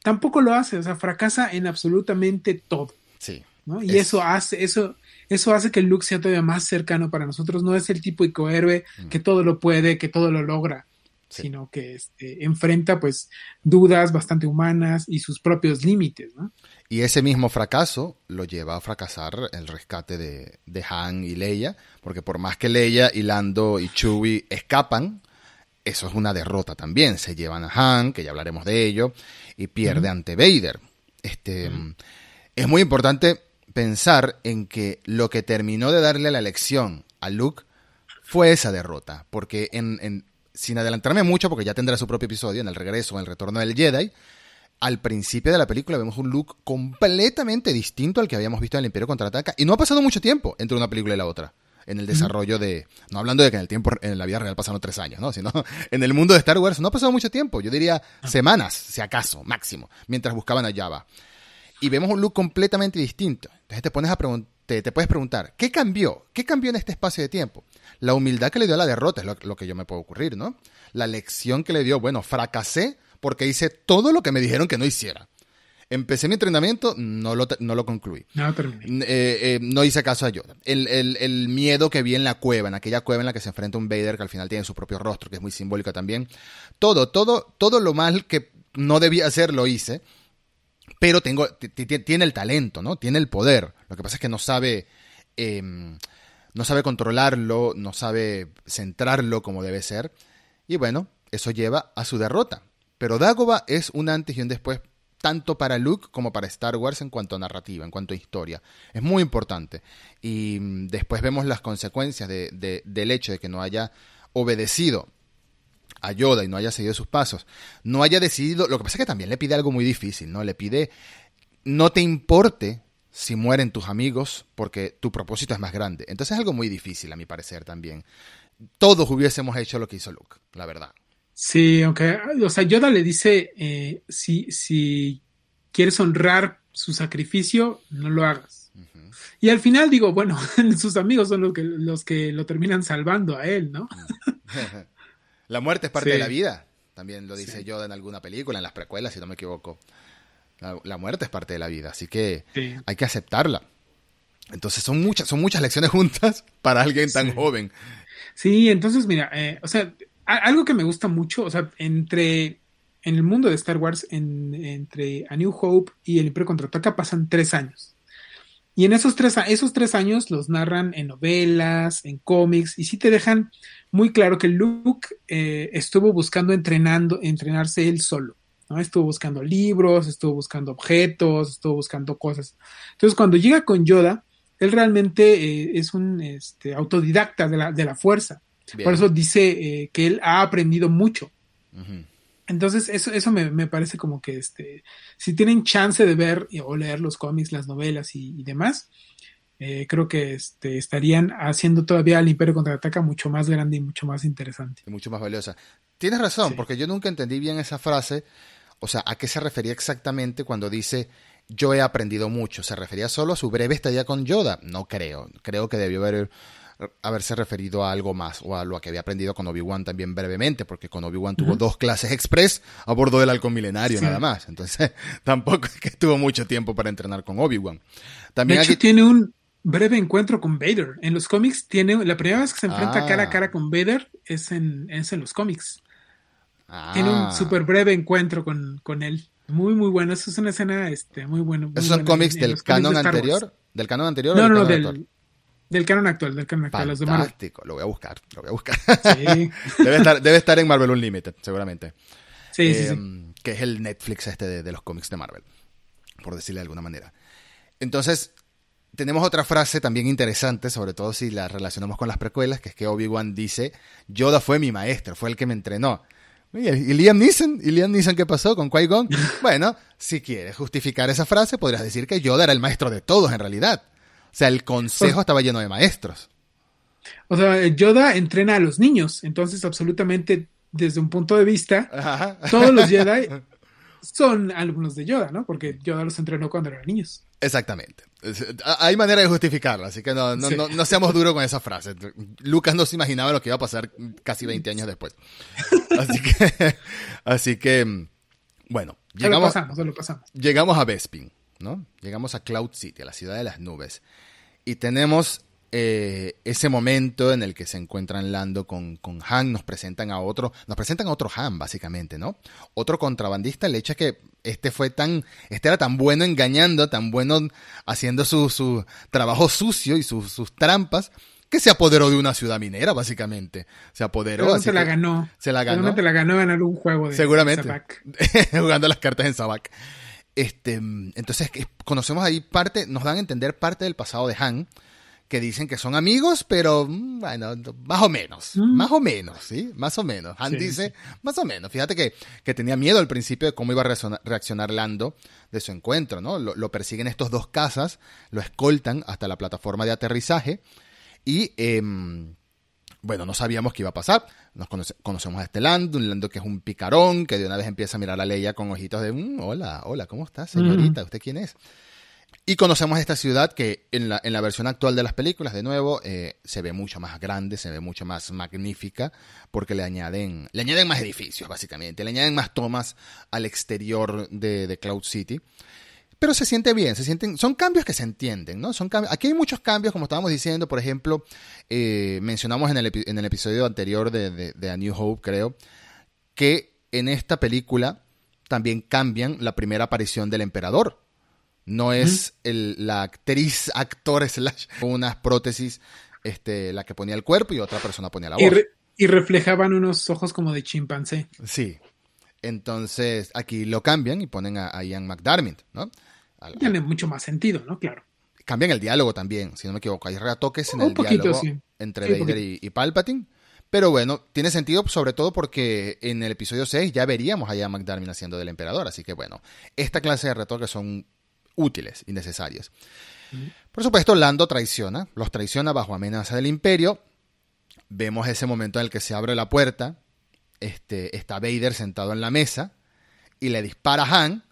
Tampoco lo hace, o sea, fracasa en absolutamente todo. Sí. Y eso hace, eso, eso hace que Luke sea todavía más cercano para nosotros. No es el tipo de héroe mm. que todo lo puede, que todo lo logra, sino que este, enfrenta pues dudas bastante humanas y sus propios límites, ¿no? Y ese mismo fracaso lo lleva a fracasar el rescate de, de Han y Leia, porque por más que Leia y Lando y Chewie escapan, eso es una derrota también. Se llevan a Han, que ya hablaremos de ello, y pierde ante Vader. Este, Es muy importante pensar en que lo que terminó de darle la lección a Luke fue esa derrota, porque en, sin adelantarme mucho, porque ya tendrá su propio episodio en el regreso, en el retorno del Jedi, al principio de la película vemos un Luke completamente distinto al que habíamos visto en el Imperio Contraataca, y no ha pasado mucho tiempo entre una película y la otra en el desarrollo de, no hablando de que en el tiempo, en la vida real pasaron tres años, ¿no? Sino en el mundo de Star Wars no ha pasado mucho tiempo, yo diría ah. semanas, si acaso, máximo, mientras buscaban a Java. Y vemos un look completamente distinto. Entonces te pones a te, te, puedes preguntar, ¿qué cambió? ¿Qué cambió en este espacio de tiempo? La humildad que le dio a la derrota es lo, lo que yo me puedo ocurrir, ¿no? La lección que le dio, bueno, fracasé porque hice todo lo que me dijeron que no hiciera. Empecé mi entrenamiento, no lo, no lo concluí. No, eh, eh, no hice caso a Yoda. El, miedo que vi en la cueva, en aquella cueva en la que se enfrenta un Vader que al final tiene su propio rostro, que es muy simbólico también. Todo, todo, todo lo mal que no debía hacer lo hice. Pero tengo, tiene el talento, ¿no? Tiene el poder. Lo que pasa es que no sabe, em, no sabe controlarlo, no sabe centrarlo como debe ser. Y bueno, eso lleva a su derrota. Pero Dagobah es un antes y un después tanto para Luke como para Star Wars en cuanto a narrativa, en cuanto a historia. Es muy importante. Y mm, después vemos las consecuencias del hecho de que no haya obedecido a Yoda y no haya seguido sus pasos. No haya decidido, lo que pasa es que también le pide algo muy difícil, ¿no? Le pide, no te importe si mueren tus amigos porque tu propósito es más grande. Entonces es algo muy difícil a mi parecer también. Todos hubiésemos hecho lo que hizo Luke, la verdad. Sí, aunque, o sea, Yoda le dice, eh, si, si quieres honrar su sacrificio, no lo hagas. Y al final digo, bueno, sus amigos son los que, los que lo terminan salvando a él, ¿no? la muerte es parte de la vida, también lo dice Yoda en alguna película, en las precuelas, si no me equivoco. La, muerte es parte de la vida, así que hay que aceptarla. Entonces son muchas, son muchas lecciones juntas para alguien tan joven. Sí, entonces mira, eh, o sea, algo que me gusta mucho, o sea, entre en el mundo de Star Wars, entre A New Hope y el Imperio Contraataca pasan tres años. Y en esos tres, esos tres años los narran en novelas, en cómics, y sí te dejan muy claro que Luke eh, estuvo buscando entrenando, entrenarse él solo. ¿no? Estuvo buscando libros, estuvo buscando objetos, estuvo buscando cosas. Entonces, cuando llega con Yoda, él realmente eh, es un este, autodidacta de la, de la fuerza. Por eso dice eh, que él ha aprendido mucho. Entonces, eso, eso me, parece como que este, si tienen chance de ver o leer los cómics, las novelas y, demás, eh, creo que este, estarían haciendo todavía al Imperio Contraataca mucho más grande y mucho más interesante. Y mucho más valiosa. Tienes razón, porque yo nunca entendí bien esa frase, o sea, ¿a qué se refería exactamente cuando dice yo he aprendido mucho? ¿Se refería solo a su breve estadía con Yoda? No creo, creo que debió haber haberse referido a algo más o a lo que había aprendido con Obi-Wan también brevemente, porque con Obi-Wan tuvo dos clases express a bordo del halcón milenario nada más. Entonces, tampoco es que tuvo mucho tiempo para entrenar con Obi-Wan. También de hecho, tiene un breve encuentro con Vader. En los cómics tiene la primera vez que se enfrenta cara a ah. cara con Vader es en, es en los cómics. Tiene un ah. súper breve encuentro con, con él. Muy, muy bueno. Eso es una escena este, muy buena. ¿Esos son cómics del canon anterior? ¿Del canon anterior? No, no, no, del, del canon actual, del canon actual. Fantástico, lo voy a buscar, lo voy a buscar. Sí. debe, estar, debe estar en Marvel Unlimited, seguramente. Sí, sí, sí. Em, que es el Netflix este de, de, los cómics de Marvel, por decirle de alguna manera. Entonces, tenemos otra frase también interesante, sobre todo si la relacionamos con las precuelas, que es que Obi-Wan dice, Yoda fue mi maestro, fue el que me entrenó. ¿Y Liam Neeson? ¿Y Liam Neeson qué pasó con Qui-Gon? bueno, si quieres justificar esa frase, podrías decir que Yoda era el maestro de todos en realidad. O sea, el consejo estaba lleno de maestros. O sea, Yoda entrena a los niños, entonces absolutamente desde un punto de vista, todos los Jedi son alumnos de Yoda, ¿no? Porque Yoda los entrenó cuando eran niños. Exactamente. Hay manera de justificarla, así que no, no, seamos duros con esa frase. Lucas no se imaginaba lo que iba a pasar casi 20 años después. Así que, así que bueno, llegamos, pasamos, lo pasamos. llegamos a Bespin. ¿No? Llegamos a Cloud City, a la ciudad de las nubes, y tenemos eh, ese momento en el que se encuentran Lando con, con, Han, nos presentan a otro, nos presentan a otro Han, básicamente, ¿no? Otro contrabandista, el hecho es que este fue tan, este era tan bueno engañando, tan bueno haciendo su, su trabajo sucio y sus trampas, que se apoderó de una ciudad minera, básicamente. Se apoderó. se la ganó. Se la ganó. Seguramente la ganó en algún juego de Seguramente. Jugando las cartas en Sabak. Este, entonces, conocemos ahí parte, nos dan a entender parte del pasado de Han, que dicen que son amigos, pero mm, bueno, más o menos, mm. más o menos, ¿sí? Más o menos. Han dice, más o menos. Fíjate que, que, tenía miedo al principio de cómo iba a reaccionar, Lando de su encuentro, ¿no? Lo, lo, persiguen estos dos casas, lo escoltan hasta la plataforma de aterrizaje y... Eh, bueno, no sabíamos qué iba a pasar. Nos conocemos a este Lando, un Lando que es un picarón, que de una vez empieza a mirar a Leia con ojitos de, mm, hola, hola, ¿cómo está, señorita? ¿Usted quién es? Y conocemos esta ciudad que en la, en la versión actual de las películas, de nuevo, eh, se ve mucho más grande, se ve mucho más magnífica, porque le añaden, le añaden más edificios, básicamente, le añaden más tomas al exterior de, de Cloud City pero se siente bien, se sienten, son cambios que se entienden, ¿no? Son cambios, aquí hay muchos cambios, como estábamos diciendo, por ejemplo, eh, mencionamos en el, en el, episodio anterior de, de, A New Hope, creo, que en esta película también cambian la primera aparición del emperador. No es el, la actriz, actor, slash, con unas prótesis, este, la que ponía el cuerpo y otra persona ponía la voz. Y, y reflejaban unos ojos como de chimpancé. Sí, entonces, aquí lo cambian y ponen a, Ian McDermott, ¿no? Tiene mucho más sentido, ¿no? Claro. Cambian el diálogo también, si no me equivoco. Hay retoques en el diálogo entre Vader y, Palpatine. Pero bueno, tiene sentido sobre todo porque en el episodio 6 ya veríamos a Ian McDermott haciendo del emperador. Así que bueno, esta clase de retoques son útiles y necesarios. Por supuesto, Lando traiciona, los traiciona bajo amenaza del imperio. Vemos ese momento en el que se abre la puerta, este, está Vader sentado en la mesa y le dispara a Han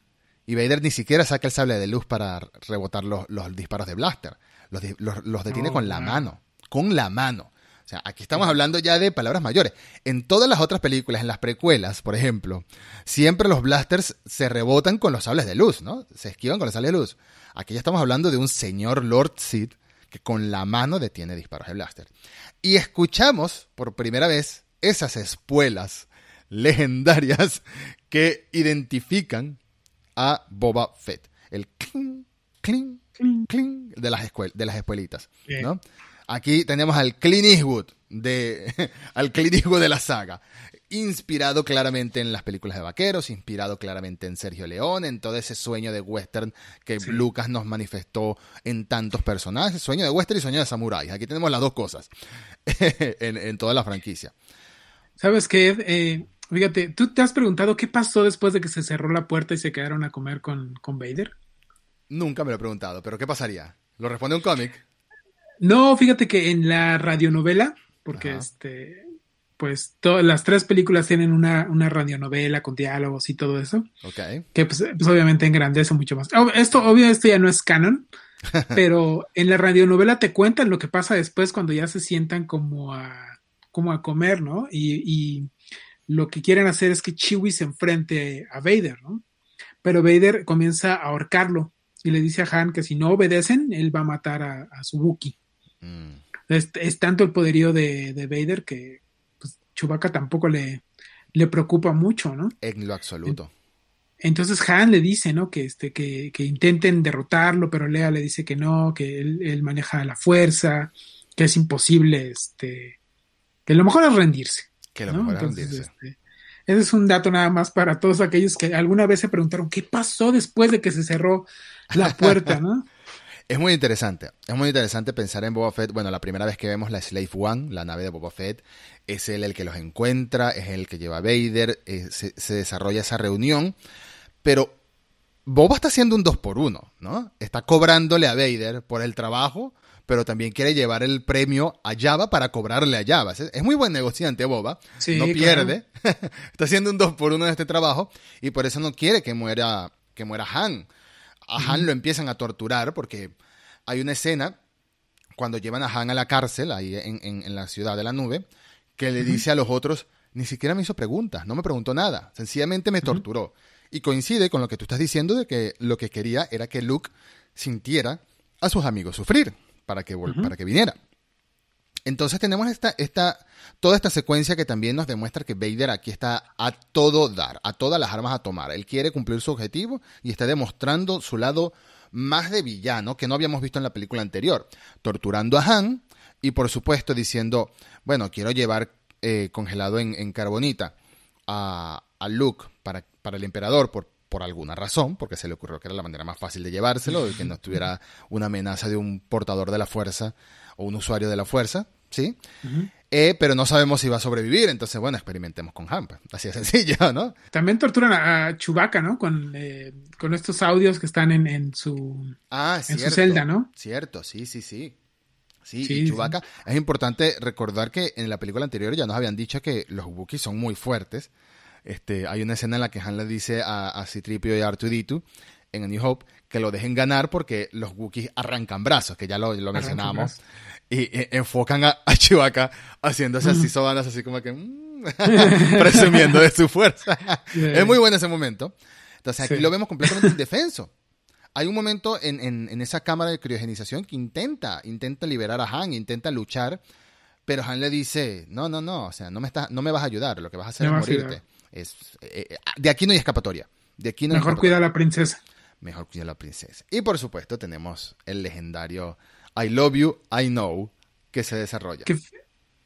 y Vader ni siquiera saca el sable de luz para rebotar los, disparos de Blaster. Los, detiene con la mano. Con la mano. O sea, aquí estamos hablando ya de palabras mayores. En todas las otras películas, en las precuelas, por ejemplo, siempre los blasters se rebotan con los sables de luz, ¿no? Se esquivan con los sables de luz. Aquí ya estamos hablando de un señor Lord Sid que con la mano detiene disparos de blaster. Y escuchamos por primera vez esas espuelas legendarias que identifican a Boba Fett. El cling, cling, cling, de las, de las espuelitas. ¿no? Aquí tenemos al Clint Eastwood de, al Clint Eastwood de la saga. Inspirado claramente en las películas de vaqueros, inspirado claramente en Sergio León, en todo ese sueño de western que Lucas nos manifestó en tantos personajes. Sueño de western y sueño de samuráis. Aquí tenemos las dos cosas en, en toda la franquicia. ¿Sabes qué? Eh, fíjate, ¿tú te has preguntado qué pasó después de que se cerró la puerta y se quedaron a comer con, con Vader? Nunca me lo he preguntado, pero ¿qué pasaría? ¿Lo responde un cómic? No, fíjate que en la radionovela, porque Ajá. este, pues todas las tres películas tienen una, una radionovela con diálogos y todo eso, Ok. que pues, pues, obviamente engrandece mucho más. Esto, obvio, esto ya no es canon, pero en la radionovela te cuentan lo que pasa después cuando ya se sientan como a, como a comer, ¿no? Y, y lo que quieren hacer es que Chewie se enfrente a Vader, ¿no? Pero Vader comienza a ahorcarlo y le dice a Han que si no obedecen, él va a matar a, a su Wookiee. Mm. Es, es tanto el poderío de, de Vader que pues, Chewbacca tampoco le, le preocupa mucho, ¿no? En lo absoluto. Entonces Han le dice, ¿no? Que, este, que, que intenten derrotarlo, pero Lea le dice que no, que él, él maneja la fuerza, que es imposible, este, que lo mejor es rendirse. Que lo ¿no? mejor es Entonces, este, ese es un dato nada más para todos aquellos que alguna vez se preguntaron qué pasó después de que se cerró la puerta, ¿no? Es muy interesante. Es muy interesante pensar en Boba Fett. Bueno, la primera vez que vemos la Slave One, la nave de Boba Fett, es él el que los encuentra, es el que lleva a Vader, eh, se, se desarrolla esa reunión. Pero Boba está haciendo un dos por uno, ¿no? Está cobrándole a Vader por el trabajo, pero también quiere llevar el premio a Java para cobrarle a Java. Es, muy buen negociante Boba, Sí, no claro. pierde, está haciendo un dos por uno en este trabajo y por eso no quiere que muera, que muera Han. A Han lo empiezan a torturar porque hay una escena cuando llevan a Han a la cárcel, ahí en, en- en la ciudad de la nube, que le dice a los otros, ni siquiera me hizo preguntas, no me preguntó nada, sencillamente me torturó. Y coincide con lo que tú estás diciendo de que lo que quería era que Luke sintiera a sus amigos sufrir para que, para que viniera. Entonces tenemos esta, esta, toda esta secuencia que también nos demuestra que Vader aquí está a todo dar, a todas las armas a tomar. Él quiere cumplir su objetivo y está demostrando su lado más de villano que no habíamos visto en la película anterior, torturando a Han y por supuesto diciendo, bueno, quiero llevar eh, congelado en, en carbonita a, a Luke para, para el emperador por, por alguna razón, porque se le ocurrió que era la manera más fácil de llevárselo y que no estuviera una amenaza de un portador de la fuerza o un usuario de la fuerza, ¿sí? Eh, pero no sabemos si va a sobrevivir, entonces bueno, experimentemos con Han, así de sencillo, ¿no? También torturan a, a Chewbacca, ¿no? Con, eh, con estos audios que están en, en su Ah, en cierto. su celda, ¿no? Cierto, sí, sí, sí. Sí, Sí, y sí. Chewbacca, es importante recordar que en la película anterior ya nos habían dicho que los Wookiees son muy fuertes. Este, hay una escena en la que Han le dice a, a Citripio y a R2D2 en A New Hope que lo dejen ganar porque los Wookiees arrancan brazos, que ya lo, lo mencionamos. Y, y enfocan a, a Chewbacca haciéndose así sobanas, así como que mm, presumiendo de su fuerza. Es muy bueno ese momento. Entonces aquí Sí. lo vemos completamente indefenso. Hay un momento en, en- en esa cámara de criogenización que intenta, intenta liberar a Han, intenta luchar, pero Han le dice, no, no, no, o sea, no me, no me vas a ayudar, lo que vas a hacer es morirte. Es, eh, eh, de aquí no hay escapatoria. De aquí no Mejor cuida a la princesa. Mejor cuida a la princesa. Y por supuesto tenemos el legendario I love you, I know, que se desarrolla. Que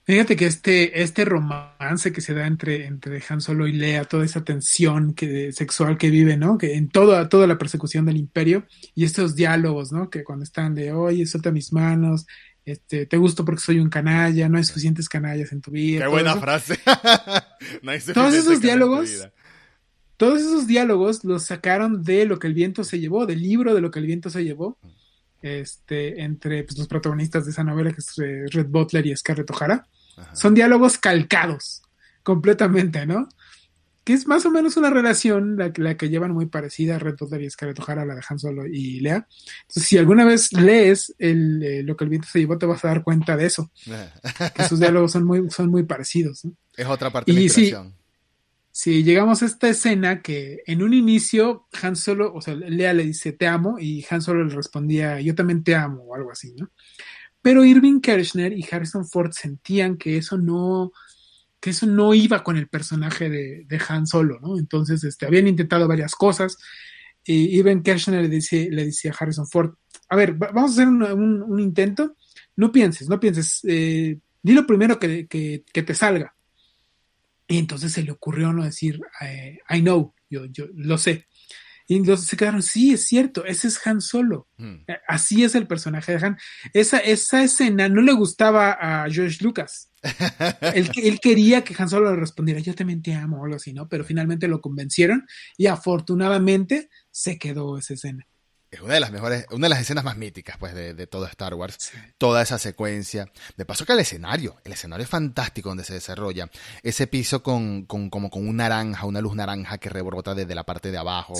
fíjate que este, este romance que se da entre, entre Han Solo y Lea, toda esa tensión que, sexual que vive, ¿no? Que en toda, toda la persecución del imperio, y estos diálogos, ¿no? Que cuando están de, oye, suelta mis manos, este, te gusto porque soy un canalla, no hay suficientes canallas en tu vida. Qué buena eso. frase. No hay Todos esos diálogos. Todos esos diálogos los sacaron de lo que el viento se llevó, del libro de lo que el viento se llevó, este, entre pues, los protagonistas de esa novela, que es eh, Red Butler y Scarlett O'Hara. Ajá. Son diálogos calcados, completamente, ¿no? Que es más o menos una relación la, que- la que llevan muy parecida Red Butler y Scarlett O'Hara, la de Han Solo y Lea. Entonces, si alguna vez lees el, eh, lo que el viento se llevó, te vas a dar cuenta de eso, que sus diálogos son muy, son muy parecidos, ¿no? Es otra parte de la Y sí, si llegamos a esta escena que en un inicio Han Solo, o sea, Lea le dice te amo y Han Solo le respondía yo también te amo o algo así, ¿no? Pero Irving Kershner y Harrison Ford sentían que eso no, que eso no iba con el personaje de, de Han Solo, ¿no? Entonces, este, habían intentado varias cosas y Irving Kershner le dice, le dice a Harrison Ford, a ver, va- vamos a hacer un, intento, no pienses, no pienses, eh, lo primero que, te salga. Y entonces se le ocurrió no decir, eh, I know, yo, yo lo sé. Y entonces se quedaron, sí, es cierto, ese es Han Solo. Hmm. Eh, Así es el personaje de Han. Esa, esa escena no le gustaba a George Lucas. él, él quería que Han Solo le respondiera, yo también te amo, o algo así, ¿no? Pero finalmente lo convencieron y afortunadamente se quedó esa escena. Es una de las mejores, una de las escenas más míticas, pues, de, todo Star Wars. Toda esa secuencia. De paso que el escenario, el escenario es fantástico donde se desarrolla. Ese piso con, con como con un naranja, una luz naranja que rebrota desde la parte de abajo.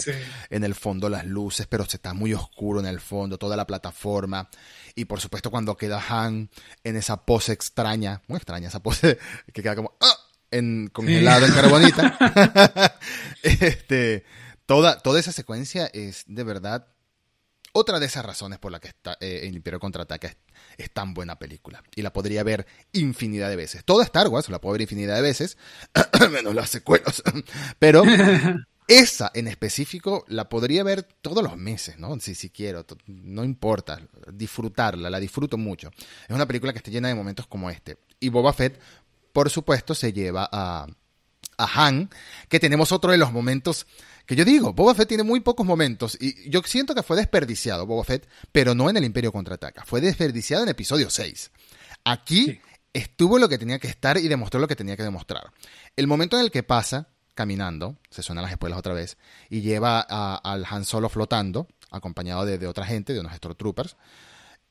En el fondo las luces, pero se está muy oscuro en el fondo, toda la plataforma. Y por supuesto cuando queda Han en esa pose extraña, muy extraña esa pose, que queda como, ¡ah! En, congelado en carbonita. este, toda, toda esa secuencia es de verdad otra de esas razones por la que está, eh, el Imperio Contraataca es, es, tan buena película. Y la podría ver infinidad de veces. Toda Star Wars la puedo ver infinidad de veces, menos las secuelas. Pero esa en específico la podría ver todos los meses, ¿no? Si, si quiero, no importa. Disfrutarla, la disfruto mucho. Es una película que está llena de momentos como este. Y Boba Fett, por supuesto, se lleva a, a Han, que tenemos otro de los momentos que yo digo, Boba Fett tiene muy pocos momentos y yo siento que fue desperdiciado Boba Fett, pero no en el Imperio contraataca, fue desperdiciado en episodio 6. Aquí estuvo lo que tenía que estar y demostró lo que tenía que demostrar. El momento en el que pasa caminando, se suenan las espuelas otra vez, y lleva al Han Solo flotando, acompañado de, otra gente, de unos Stormtroopers,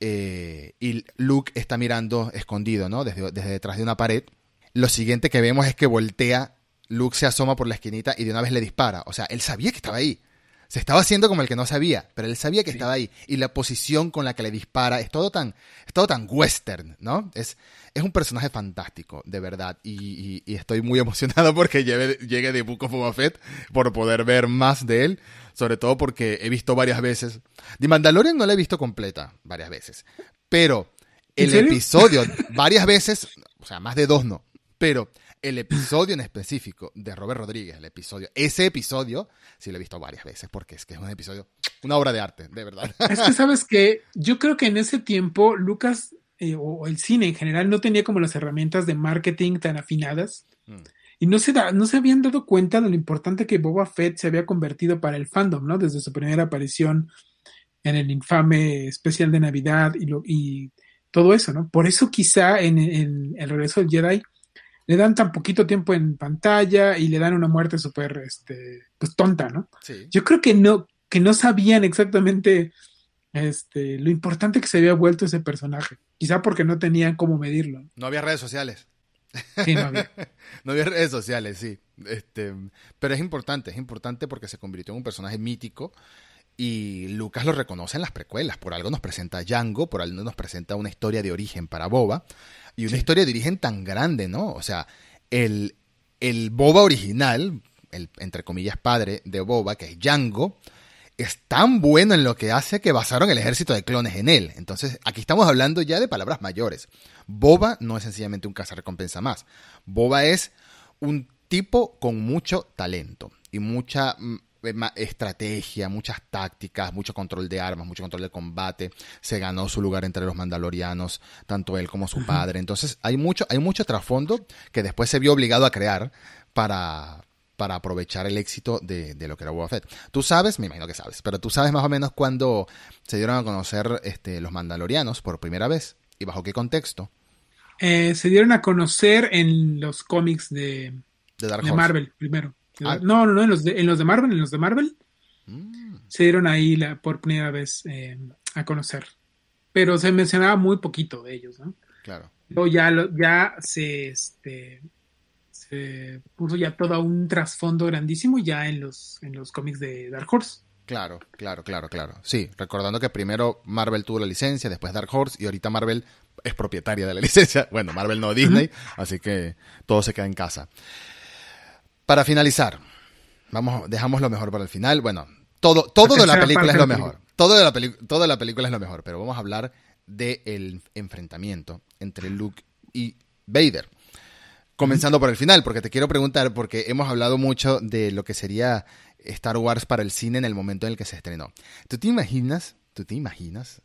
eh, y Luke está mirando escondido, ¿no? Desde, desde detrás de una pared. Lo siguiente que vemos es que voltea Luke se asoma por la esquinita y de una vez le dispara. O sea, él sabía que estaba ahí. Se estaba haciendo como el que no sabía, pero él sabía que estaba ahí. Y la posición con la que le dispara es todo tan, es todo tan western, ¿no? Es, es un personaje fantástico, de verdad. Y, estoy muy emocionado porque llegue, llegue de Book of Boba Fett por poder ver más de él. Sobre todo porque he visto varias veces. The Mandalorian no la he visto completa, varias veces. Pero el episodio, varias veces, o sea, más de dos no. Pero el episodio en específico de Robert Rodríguez, el episodio, ese episodio, sí lo he visto varias veces porque es que es un episodio, una obra de arte, de verdad. Es que sabes que yo creo que en ese tiempo Lucas eh, o el cine en general no tenía como las herramientas de marketing tan afinadas mm. y no se, da, no se habían dado cuenta de lo importante que Boba Fett se había convertido para el fandom, ¿no? Desde su primera aparición en el infame especial de Navidad y, lo, y todo eso, ¿no? Por eso quizá en, en El regreso del Jedi le dan tan poquito tiempo en pantalla y le dan una muerte súper, este, pues tonta, ¿no? Sí. Yo creo que no, que no sabían exactamente este, lo importante que se había vuelto ese personaje. Quizá porque no tenían cómo medirlo. No había redes sociales. Sí, no había. no había redes sociales, sí. Este, pero es importante, es importante porque se convirtió en un personaje mítico y Lucas lo reconoce en las precuelas. Por algo nos presenta a Django, por algo nos presenta una historia de origen para Boba. Y una historia de origen tan grande, ¿no? O sea, el, el Boba original, el entre comillas padre de Boba, que es Django, es tan bueno en lo que hace que basaron el ejército de clones en él. Entonces, aquí estamos hablando ya de palabras mayores. Boba no es sencillamente un cazarrecompensa más. Boba es un tipo con mucho talento y mucha mm, estrategia, muchas tácticas, mucho control de armas, mucho control de combate. Se ganó su lugar entre los mandalorianos, tanto él como su padre. Entonces hay mucho, hay mucho trasfondo que después se vio obligado a crear para, para aprovechar el éxito de, lo que era Boba Fett. Tú sabes, me imagino que sabes, pero tú sabes más o menos cuándo se dieron a conocer este, los mandalorianos por primera vez y bajo qué contexto. Eh, se dieron a conocer en los cómics de, de Marvel primero. Ah. No, no, no, en los, de, en los de Marvel, en los de Marvel. Mm. Se dieron ahí la, por primera vez eh, a conocer. Pero se mencionaba muy poquito de ellos, ¿no? Claro. Luego ya, ya se, este, se puso ya todo un trasfondo grandísimo ya en los, en los cómics de Dark Horse. Claro, claro, claro, claro. Sí, recordando que primero Marvel tuvo la licencia, después Dark Horse y ahorita Marvel es propietaria de la licencia. Bueno, Marvel no Disney, así que todo se queda en casa. Para finalizar, vamos, dejamos lo mejor para el final. Bueno, todo, todo de la película es lo mejor. Todo de, la toda la película es lo mejor, pero vamos a hablar del enfrentamiento entre Luke y Vader. Comenzando por el final, porque te quiero preguntar, porque hemos hablado mucho de lo que sería Star Wars para el cine en el momento en el que se estrenó. ¿Tú te imaginas, tú te imaginas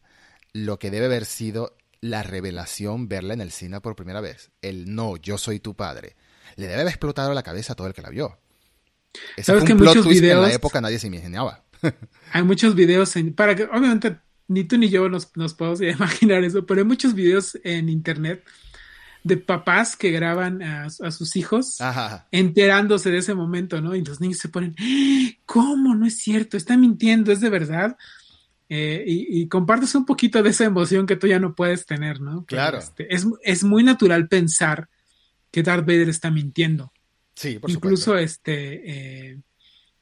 lo que debe haber sido la revelación verla en el cine por primera vez? El no, yo soy tu padre le debe haber explotado la cabeza a todo el que la vio. ¿Sabes que muchos videos, en la época nadie se imaginaba. hay muchos videos, en, para que obviamente ni tú ni yo nos, nos podemos imaginar eso, pero hay muchos videos en internet de papás que graban a, sus hijos enterándose de ese momento, ¿no? Y los niños se ponen, ¡Ah! ¿cómo? No es cierto, está mintiendo, es de verdad. eh, y, compartes un poquito de esa emoción que tú ya no puedes tener, ¿no? Claro. Este, es, es, muy natural pensar que Darth Vader está mintiendo. Sí, por Incluso este eh,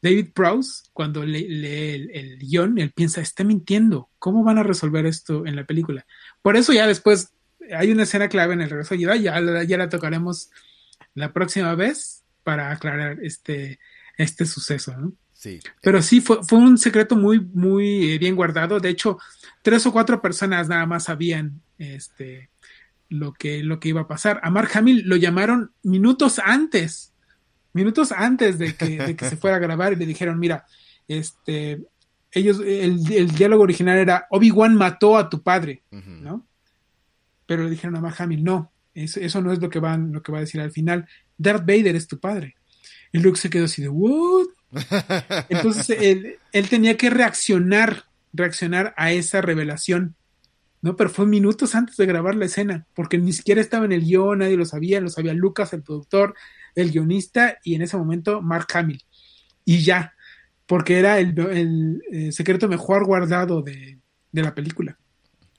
David Prowse, cuando lee, el, el, guion, él piensa, está mintiendo. ¿Cómo van a resolver esto en la película? Por eso ya después hay una escena clave en el regreso de Jedi, ya, ya la tocaremos la próxima vez para aclarar este, este suceso, ¿no? Sí. Pero sí, fue, fue un secreto muy, muy eh, bien guardado. De hecho, tres o cuatro personas nada más sabían este, lo, que, lo que iba a pasar. A Mark Hamill lo llamaron minutos antes, minutos antes de que, se fuera a grabar y le dijeron, mira, este, ellos, el, diálogo original era, Obi-Wan mató a tu padre, ¿no? Pero le dijeron a Mark Hamill, no, eso, eso no es lo que, van, lo que va a decir al final. Darth Vader es tu padre. Y Luke se quedó así de, ¿what? Entonces él, él, tenía que reaccionar, reaccionar a esa revelación, ¿no? Pero fue minutos antes de grabar la escena, porque ni siquiera estaba en el guion, nadie lo sabía, lo sabía Lucas, el productor, el guionista y en ese momento Mark Hamill. Y ya, porque era el, el, eh, secreto mejor guardado de, de, la película.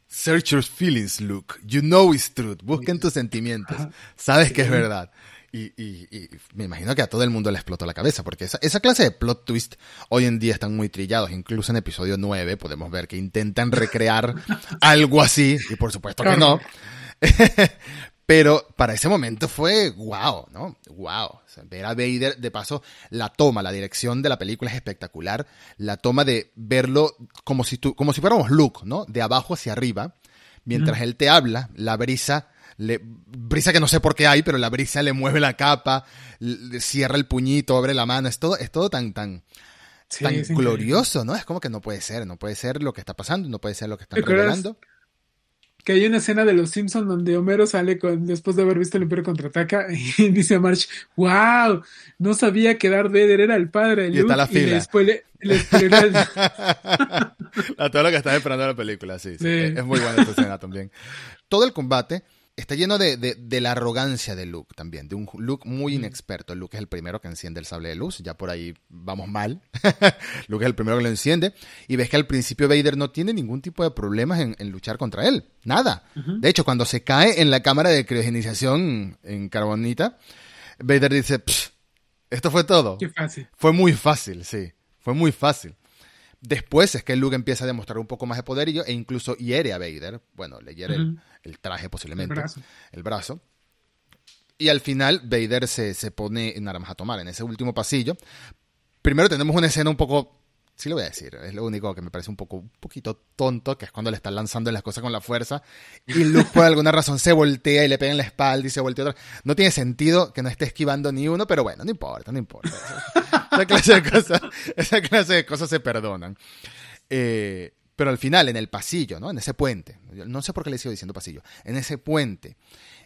Search your feelings, Luke. You know it's truth. Busquen tus sentimientos. Sabes que es verdad. Y, y, me imagino que a todo el mundo le explotó la cabeza, porque esa, esa, clase de plot twist hoy en día están muy trillados. Incluso en episodio 9 podemos ver que intentan recrear algo así, y por supuesto que no. Pero para ese momento fue wow, ¿no? Wow. ver a Vader, de paso, la toma, la dirección de la película es espectacular. La toma de verlo como si, tú, como si fuéramos Luke, ¿no? De abajo hacia arriba. Mientras él te habla, la brisa le, brisa que no sé por qué hay, pero la brisa le mueve la capa, le cierra el puñito, abre la mano, es todo, es todo tan, tan, tan glorioso, ¿no? Es como que no puede ser, no puede ser lo que está pasando, no puede ser lo que están revelando. Que hay una escena de Los Simpsons donde Homero sale con, después de haber visto el Imperio Contraataca y dice a March, wow, no sabía que Darth Vader era el padre de Luke. Y está la fila. después le, a todo lo que estás esperando de la película, sí, sí. Es muy buena esta escena también. Todo el combate está lleno de, de, la arrogancia de Luke también, de un Luke muy inexperto. Luke es el primero que enciende el sable de luz, ya por ahí vamos mal. Luke es el primero que lo enciende. Y ves que al principio Vader no tiene ningún tipo de problemas en, luchar contra él. Nada. De hecho, cuando se cae en la cámara de criogenización en Carbonita, Vader dice, esto fue todo. Qué fácil. Fue muy fácil, sí. Fue muy fácil. Después es que Luke empieza a demostrar un poco más de poder e incluso hiere a Vader. Bueno, le hiere el, traje posiblemente. El brazo. Y al final Vader se, se pone en armas a tomar en ese último pasillo. Primero tenemos una escena un poco sí lo voy a decir, es lo único que me parece un poco un poquito tonto, que es cuando le están lanzando las cosas con la fuerza y Luke por alguna razón se voltea y le pega en la espalda y se voltea otra. No tiene sentido que no esté esquivando ni uno, pero bueno, no importa, no importa. esa, clase de cosas, esa clase de cosas se perdonan. Eh, pero al final, en el pasillo, ¿no? En ese puente, no sé por qué le sigo diciendo pasillo, en ese puente,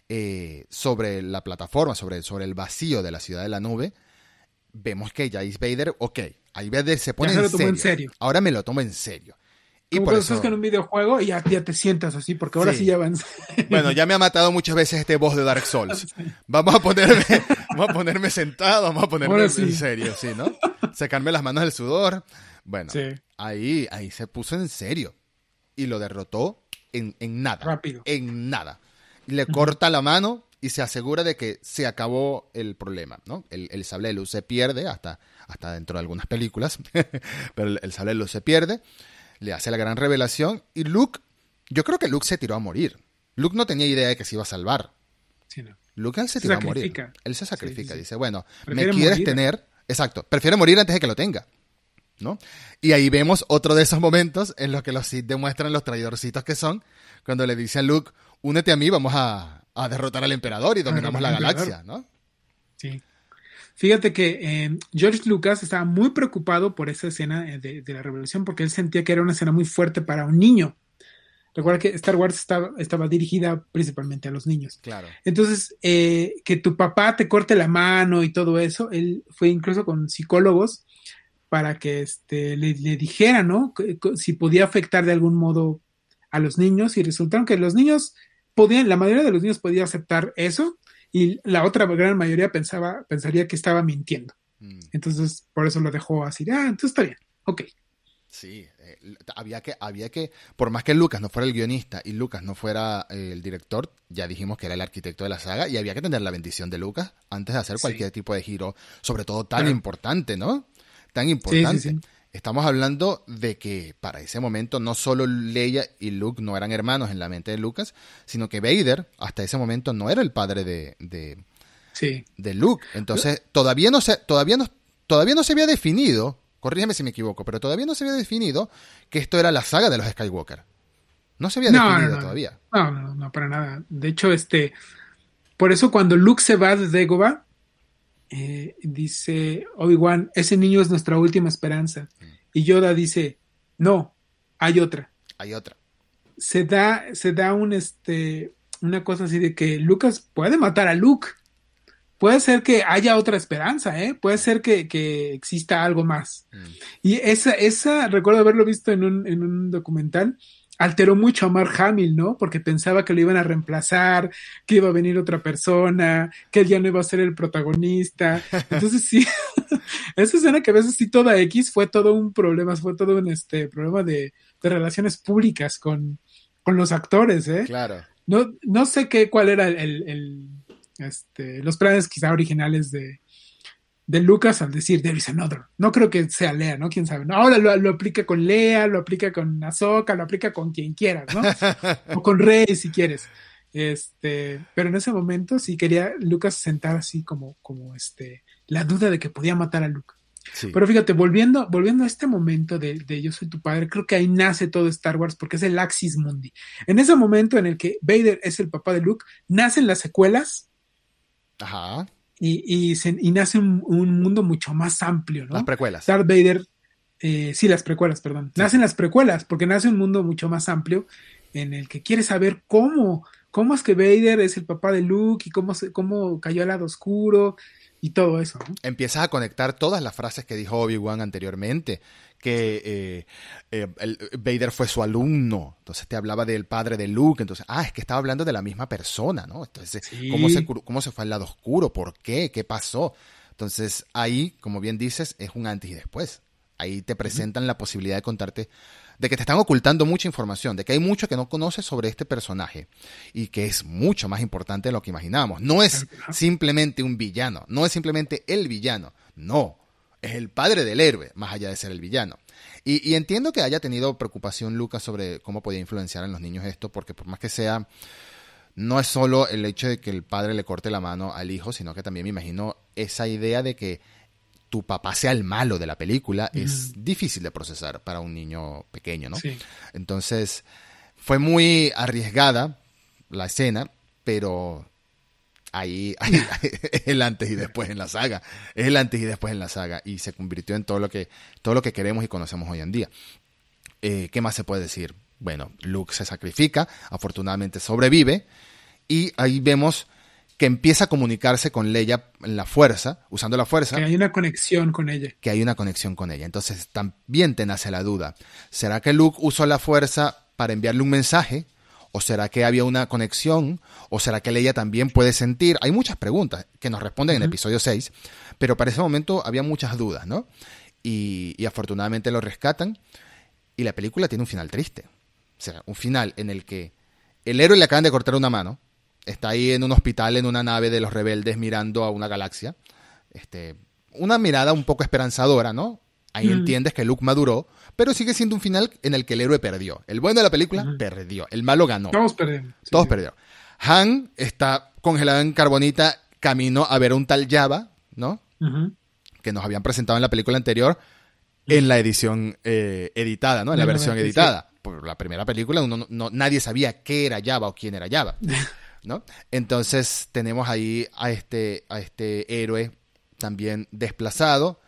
eh, sobre la plataforma, sobre, sobre el vacío de la ciudad de la nube, vemos que Jace Vader, ok, Ahí Vader se pone en, serio. Ahora me lo tomo en serio. Y Como por eso... estás en un videojuego y ya, te sientas así, porque ahora sí, ya van. Bueno, ya me ha matado muchas veces este boss de Dark Souls. Vamos a ponerme, vamos a ponerme sentado, vamos a ponerme en serio, sí, ¿no? Sacarme las manos del sudor. Bueno, ahí, ahí se puso en serio. Y lo derrotó en, en nada. Rápido. En nada. Le corta la mano y se asegura de que se acabó el problema, ¿no? El, el sable de luz se pierde hasta hasta dentro de algunas películas, pero el, sable de luz se pierde, le hace la gran revelación y Luke, yo creo que Luke se tiró a morir. Luke no tenía idea de que se iba a salvar. Luke él se, tiró a morir. Él se sacrifica, dice, bueno, me quieres tener, exacto, prefiere morir antes de que lo tenga. ¿No? Y ahí vemos otro de esos momentos en los que los Sith demuestran los traidorcitos que son, cuando le dice a Luke, únete a mí, vamos a, a derrotar al emperador y dominamos la galaxia, ¿no? Sí. Fíjate que eh, George Lucas estaba muy preocupado por esa escena eh, de, la revelación porque él sentía que era una escena muy fuerte para un niño. Recuerda que Star Wars estaba, estaba dirigida principalmente a los niños. Claro. Entonces, eh, que tu papá te corte la mano y todo eso, él fue incluso con psicólogos para que este, le, le dijera, ¿no? Si podía afectar de algún modo a los niños y resultaron que los niños podían, la mayoría de los niños podía aceptar eso y la otra gran mayoría pensaba, pensaría que estaba mintiendo. Mm. Entonces, por eso lo dejó así, ah, entonces está bien, ok. Sí, eh, había que, había que, por más que Lucas no fuera el guionista y Lucas no fuera eh, el director, ya dijimos que era el arquitecto de la saga y había que tener la bendición de Lucas antes de hacer cualquier tipo de giro, sobre todo tan importante, ¿no? Tan importante. Estamos hablando de que para ese momento no solo Leia y Luke no eran hermanos en la mente de Lucas, sino que Vader hasta ese momento no era el padre de, de, de Luke. Entonces, todavía no se, todavía no, todavía no se había definido corrígeme si me equivoco, pero todavía no se había definido que esto era la saga de los Skywalker. No se había definido todavía. No, no, no, para nada. De hecho, este, por eso cuando Luke se va de Dagobah, eh, dice Obi-Wan, ese niño es nuestra última esperanza. Mm. Y Yoda dice, no, hay otra. Hay otra. Se da, se da un, este, una cosa así de que Lucas puede matar a Luke puede ser que haya otra esperanza, ¿eh? Puede ser que, exista algo más. Mm. Y esa, esa, recuerdo haberlo visto en un, en un documental, alteró mucho a Mark Hamill, ¿no? Porque pensaba que lo iban a reemplazar, que iba a venir otra persona, que él ya no iba a ser el protagonista. Entonces sí, esa escena que a veces sí toda X fue todo un problema, fue todo un este problema de, de relaciones públicas con, con los actores, ¿eh? Claro. No, no sé qué, cuál era el este, los planes quizá originales de, de Lucas al decir There is another. No creo que sea Lea, ¿no? Quién sabe. ahora lo, aplica con Lea, lo aplica con Ahsoka, lo aplica con quien quieras, ¿no? o con Rey si quieres. Este, pero en ese momento sí quería Lucas sentar así como, como este, la duda de que podía matar a Luke. Pero fíjate, volviendo, volviendo a este momento de, de, Yo soy tu padre, creo que ahí nace todo Star Wars porque es el Axis Mundi. En ese momento en el que Vader es el papá de Luke, nacen las secuelas Ajá. Y, y, se, y nace un, mundo mucho más amplio, ¿no? Las precuelas. Darth Vader, eh, sí, las precuelas, perdón. Nacen las precuelas, porque nace un mundo mucho más amplio en el que quiere saber cómo, cómo es que Vader es el papá de Luke y cómo, se, cómo cayó al lado oscuro y todo eso. ¿no? Empiezas a conectar todas las frases que dijo Obi-Wan anteriormente que eh, eh, Vader fue su alumno, entonces te hablaba del padre de Luke, entonces, ah, es que estaba hablando de la misma persona, ¿no? Entonces, ¿cómo, se, ¿cómo se fue al lado oscuro? ¿Por qué? ¿Qué pasó? Entonces, ahí, como bien dices, es un antes y después. Ahí te presentan la posibilidad de contarte de que te están ocultando mucha información, de que hay mucho que no conoces sobre este personaje y que es mucho más importante de lo que imaginábamos. No es simplemente un villano, no es simplemente el villano, no, es el padre del héroe, más allá de ser el villano. Y, entiendo que haya tenido preocupación Lucas sobre cómo podía influenciar en los niños esto, porque por más que sea, no es solo el hecho de que el padre le corte la mano al hijo, sino que también me imagino esa idea de que tu papá sea el malo de la película es difícil de procesar para un niño pequeño, ¿no? Entonces, fue muy arriesgada la escena, pero ahí, es el antes y después en la saga. Es el antes y después en la saga. Y se convirtió en todo lo que, todo lo que queremos y conocemos hoy en día. Eh, ¿Qué más se puede decir? Bueno, Luke se sacrifica, afortunadamente sobrevive. Y ahí vemos que empieza a comunicarse con Leia en la fuerza, usando la fuerza. Que hay una conexión con ella. Que hay una conexión con ella. Entonces también te nace la duda. ¿Será que Luke usó la fuerza para enviarle un mensaje ¿O será que había una conexión? ¿O será que ella también puede sentir? Hay muchas preguntas que nos responden en el episodio 6, pero para ese momento había muchas dudas, ¿no? Y, afortunadamente lo rescatan y la película tiene un final triste. O sea, un final en el que el héroe le acaban de cortar una mano, está ahí en un hospital, en una nave de los rebeldes mirando a una galaxia. Este, una mirada un poco esperanzadora, ¿no? Ahí entiendes que Luke maduró, pero sigue siendo un final en el que el héroe perdió. El bueno de la película perdió, el malo ganó. Todos perdieron. Todos perdieron. Han está congelado en carbonita camino a ver a un tal Java, ¿no? Que nos habían presentado en la película anterior en la edición eh, editada, ¿no? En la versión editada. Por la primera película uno no, nadie sabía qué era Java o quién era Java, ¿no? Entonces tenemos ahí a este, a este héroe también desplazado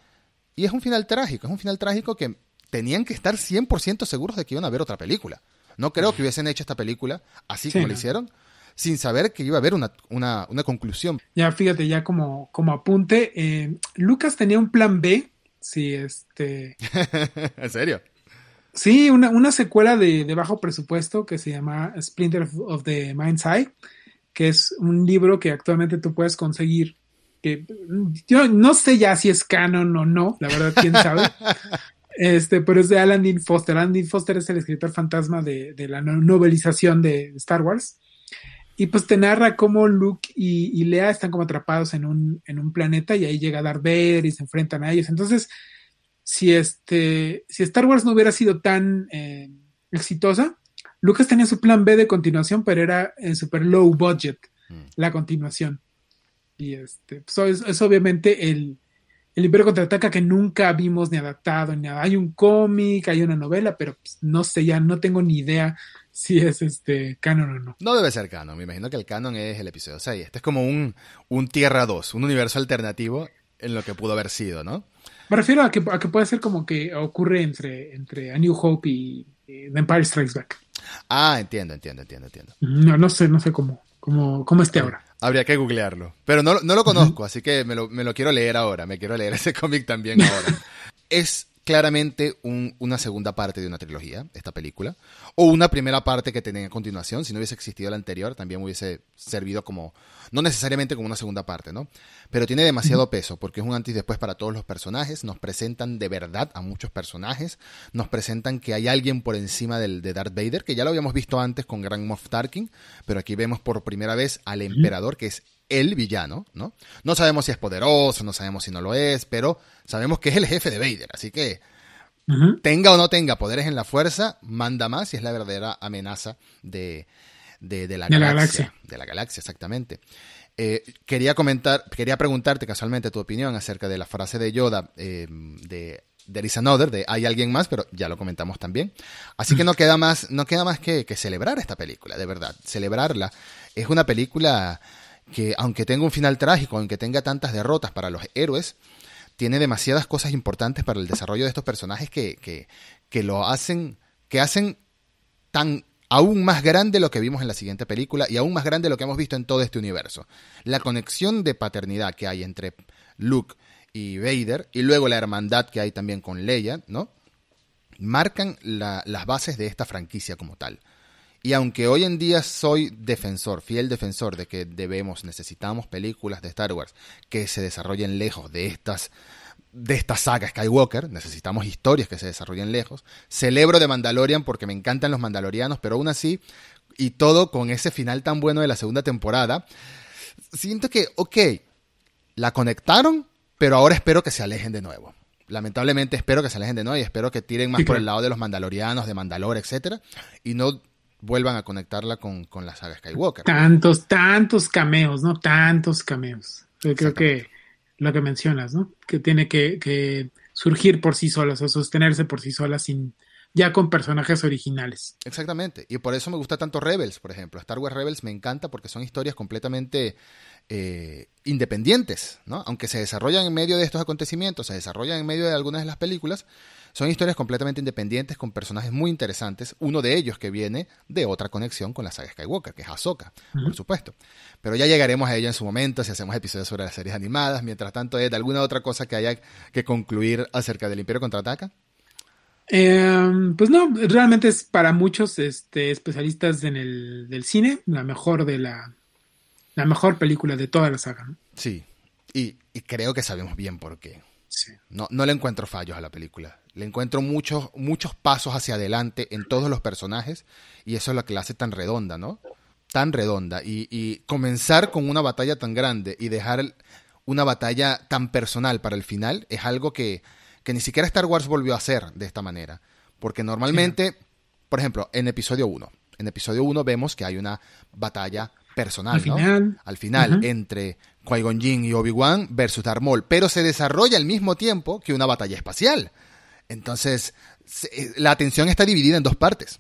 y es un final trágico, es un final trágico que tenían que estar 100% seguros de que iban a ver otra película. No creo que hubiesen hecho esta película así como lo hicieron, sin saber que iba a haber una, conclusión. Ya, fíjate, ya como, como apunte, eh, Lucas tenía un plan B, sí, este... ¿En serio? Sí, una, secuela de, de, bajo presupuesto que se llama Splinter of the Mind's Eye, que es un libro que actualmente tú puedes conseguir que yo no sé ya si es canon o no, la verdad, quién sabe. Este, pero es de Alan Dean Foster. Alan Dean Foster es el escritor fantasma de, de la novelización de Star Wars. Y pues te narra cómo Luke y, y, Lea están como atrapados en un, en un planeta y ahí llega Darth Vader y se enfrentan a ellos. Entonces, si este, si Star Wars no hubiera sido tan eh, exitosa, Lucas tenía su plan B de continuación, pero era en super low budget mm. la continuación. Y este, pues es, obviamente el, el Imperio contraataca que nunca vimos ni adaptado ni nada. Hay un cómic, hay una novela, pero pues, no sé, ya no tengo ni idea si es este canon o no. No debe ser canon, me imagino que el canon es el episodio 6. Este es como un, un Tierra 2, un universo alternativo en lo que pudo haber sido, ¿no? Me refiero a que, a que puede ser como que ocurre entre, entre A New Hope y, The Empire Strikes Back. Ah, entiendo, entiendo, entiendo, entiendo. No, no sé, no sé cómo, cómo, cómo esté ahora. Habría que googlearlo. Pero no, no lo conozco, así que me lo, me lo quiero leer ahora. Me quiero leer ese cómic también ahora. es claramente una segunda parte de una trilogía, esta película, o una primera parte que tenía a continuación, si no hubiese existido la anterior, también hubiese servido como, no necesariamente como una segunda parte, ¿no? Pero tiene demasiado peso, porque es un antes y después para todos los personajes, nos presentan de verdad a muchos personajes, nos presentan que hay alguien por encima del, de Darth Vader, que ya lo habíamos visto antes con Grand Moff Tarkin, pero aquí vemos por primera vez al emperador, que es el villano, ¿no? No sabemos si es poderoso, no sabemos si no lo es, pero sabemos que es el jefe de Vader, así que tenga o no tenga poderes en la fuerza, manda más y es la verdadera amenaza de, la, galaxia, De la galaxia, exactamente. Eh, quería comentar, quería preguntarte casualmente tu opinión acerca de la frase de Yoda eh, de There is another, de hay alguien más, pero ya lo comentamos también. Así que no queda más, no queda más que, que celebrar esta película, de verdad. Celebrarla. Es una película que aunque tenga un final trágico, aunque tenga tantas derrotas para los héroes, tiene demasiadas cosas importantes para el desarrollo de estos personajes que, que, que lo hacen, que hacen tan aún más grande lo que vimos en la siguiente película y aún más grande lo que hemos visto en todo este universo. La conexión de paternidad que hay entre Luke y Vader y luego la hermandad que hay también con Leia, ¿no? Marcan las bases de esta franquicia como tal. Y aunque hoy en día soy defensor, fiel defensor de que debemos, necesitamos películas de Star Wars que se desarrollen lejos de estas de esta saga Skywalker, necesitamos historias que se desarrollen lejos. Celebro de Mandalorian porque me encantan los mandalorianos, pero aún así, y todo con ese final tan bueno de la segunda temporada, siento que, ok, la conectaron, pero ahora espero que se alejen de nuevo. Lamentablemente espero que se alejen de nuevo y espero que tiren más por el lado de los mandalorianos, de Mandalore, etcétera, y no vuelvan a conectarla con, la saga Skywalker. Tantos, tantos cameos, ¿no? Tantos cameos. Yo creo que lo que mencionas, ¿no? Que tiene que, surgir por sí solas o sostenerse por sí solas sin ya con personajes originales. Exactamente. Y por eso me gusta tanto Rebels, por ejemplo. Star Wars Rebels me encanta porque son historias completamente eh, independientes, ¿no? Aunque se desarrollan en medio de estos acontecimientos, se desarrollan en medio de algunas de las películas, son historias completamente independientes con personajes muy interesantes, uno de ellos que viene de otra conexión con la saga Skywalker, que es Ahsoka, por supuesto. Pero ya llegaremos a ella en su momento si hacemos episodios sobre las series animadas. Mientras tanto, ¿hay alguna otra cosa que haya que concluir acerca del Imperio Contraataca? Em, pues no, realmente es para muchos este, especialistas en el del cine la mejor de la la mejor película de toda la saga. Sí, y, y, creo que sabemos bien por qué. No, no le encuentro fallos a la película. Le encuentro muchos, muchos pasos hacia adelante en todos los personajes y eso es lo que la hace tan redonda, ¿no? Tan redonda. Y, y comenzar con una batalla tan grande y dejar una batalla tan personal para el final es algo que, que ni siquiera Star Wars volvió a hacer de esta manera. Porque normalmente, por ejemplo, en episodio 1, en episodio 1 vemos que hay una batalla personal, al ¿no? Final. Al final, entre Qui-Gon Jinn y Obi-Wan versus Darth Maul, pero se desarrolla al mismo tiempo que una batalla espacial. Entonces, eh, la atención está dividida en dos partes.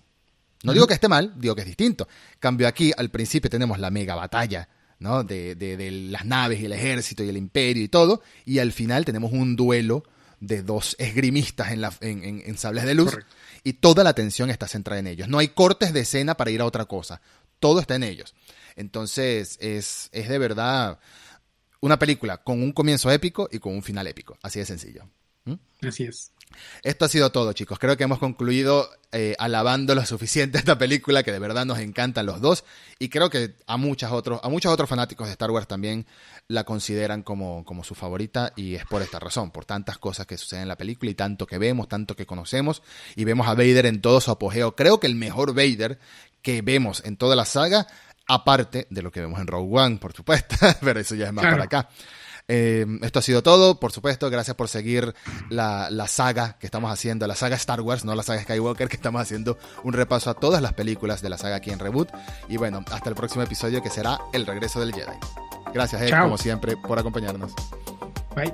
No digo que esté mal, digo que es distinto. Cambio aquí, al principio tenemos la mega batalla, ¿no? De, de, las naves y el ejército y el imperio y todo, y al final tenemos un duelo de dos esgrimistas en, la, en, en, sables de luz, y toda la atención está centrada en ellos. No hay cortes de escena para ir a otra cosa, todo está en ellos. Entonces, es, es de verdad una película con un comienzo épico y con un final épico. Así de sencillo. ¿Mm? Así es. Esto ha sido todo, chicos. Creo que hemos concluido eh, alabando lo suficiente esta película, que de verdad nos encantan los dos. Y creo que a, muchos otros, a muchos otros fanáticos de Star Wars también la consideran como, como su favorita. Y es por esta razón, por tantas cosas que suceden en la película y tanto que vemos, tanto que conocemos. Y vemos a Vader en todo su apogeo. Creo que el mejor Vader que vemos en toda la saga, aparte de lo que vemos en Rogue One, por supuesto. Pero eso ya es más para acá. Eh, esto ha sido todo, por supuesto, gracias por seguir la, la, saga que estamos haciendo, la saga Star Wars, no la saga Skywalker, que estamos haciendo un repaso a todas las películas de la saga aquí en Reboot. Y bueno, hasta el próximo episodio que será El regreso del Jedi. Gracias, Ed, como siempre, por acompañarnos. Bye.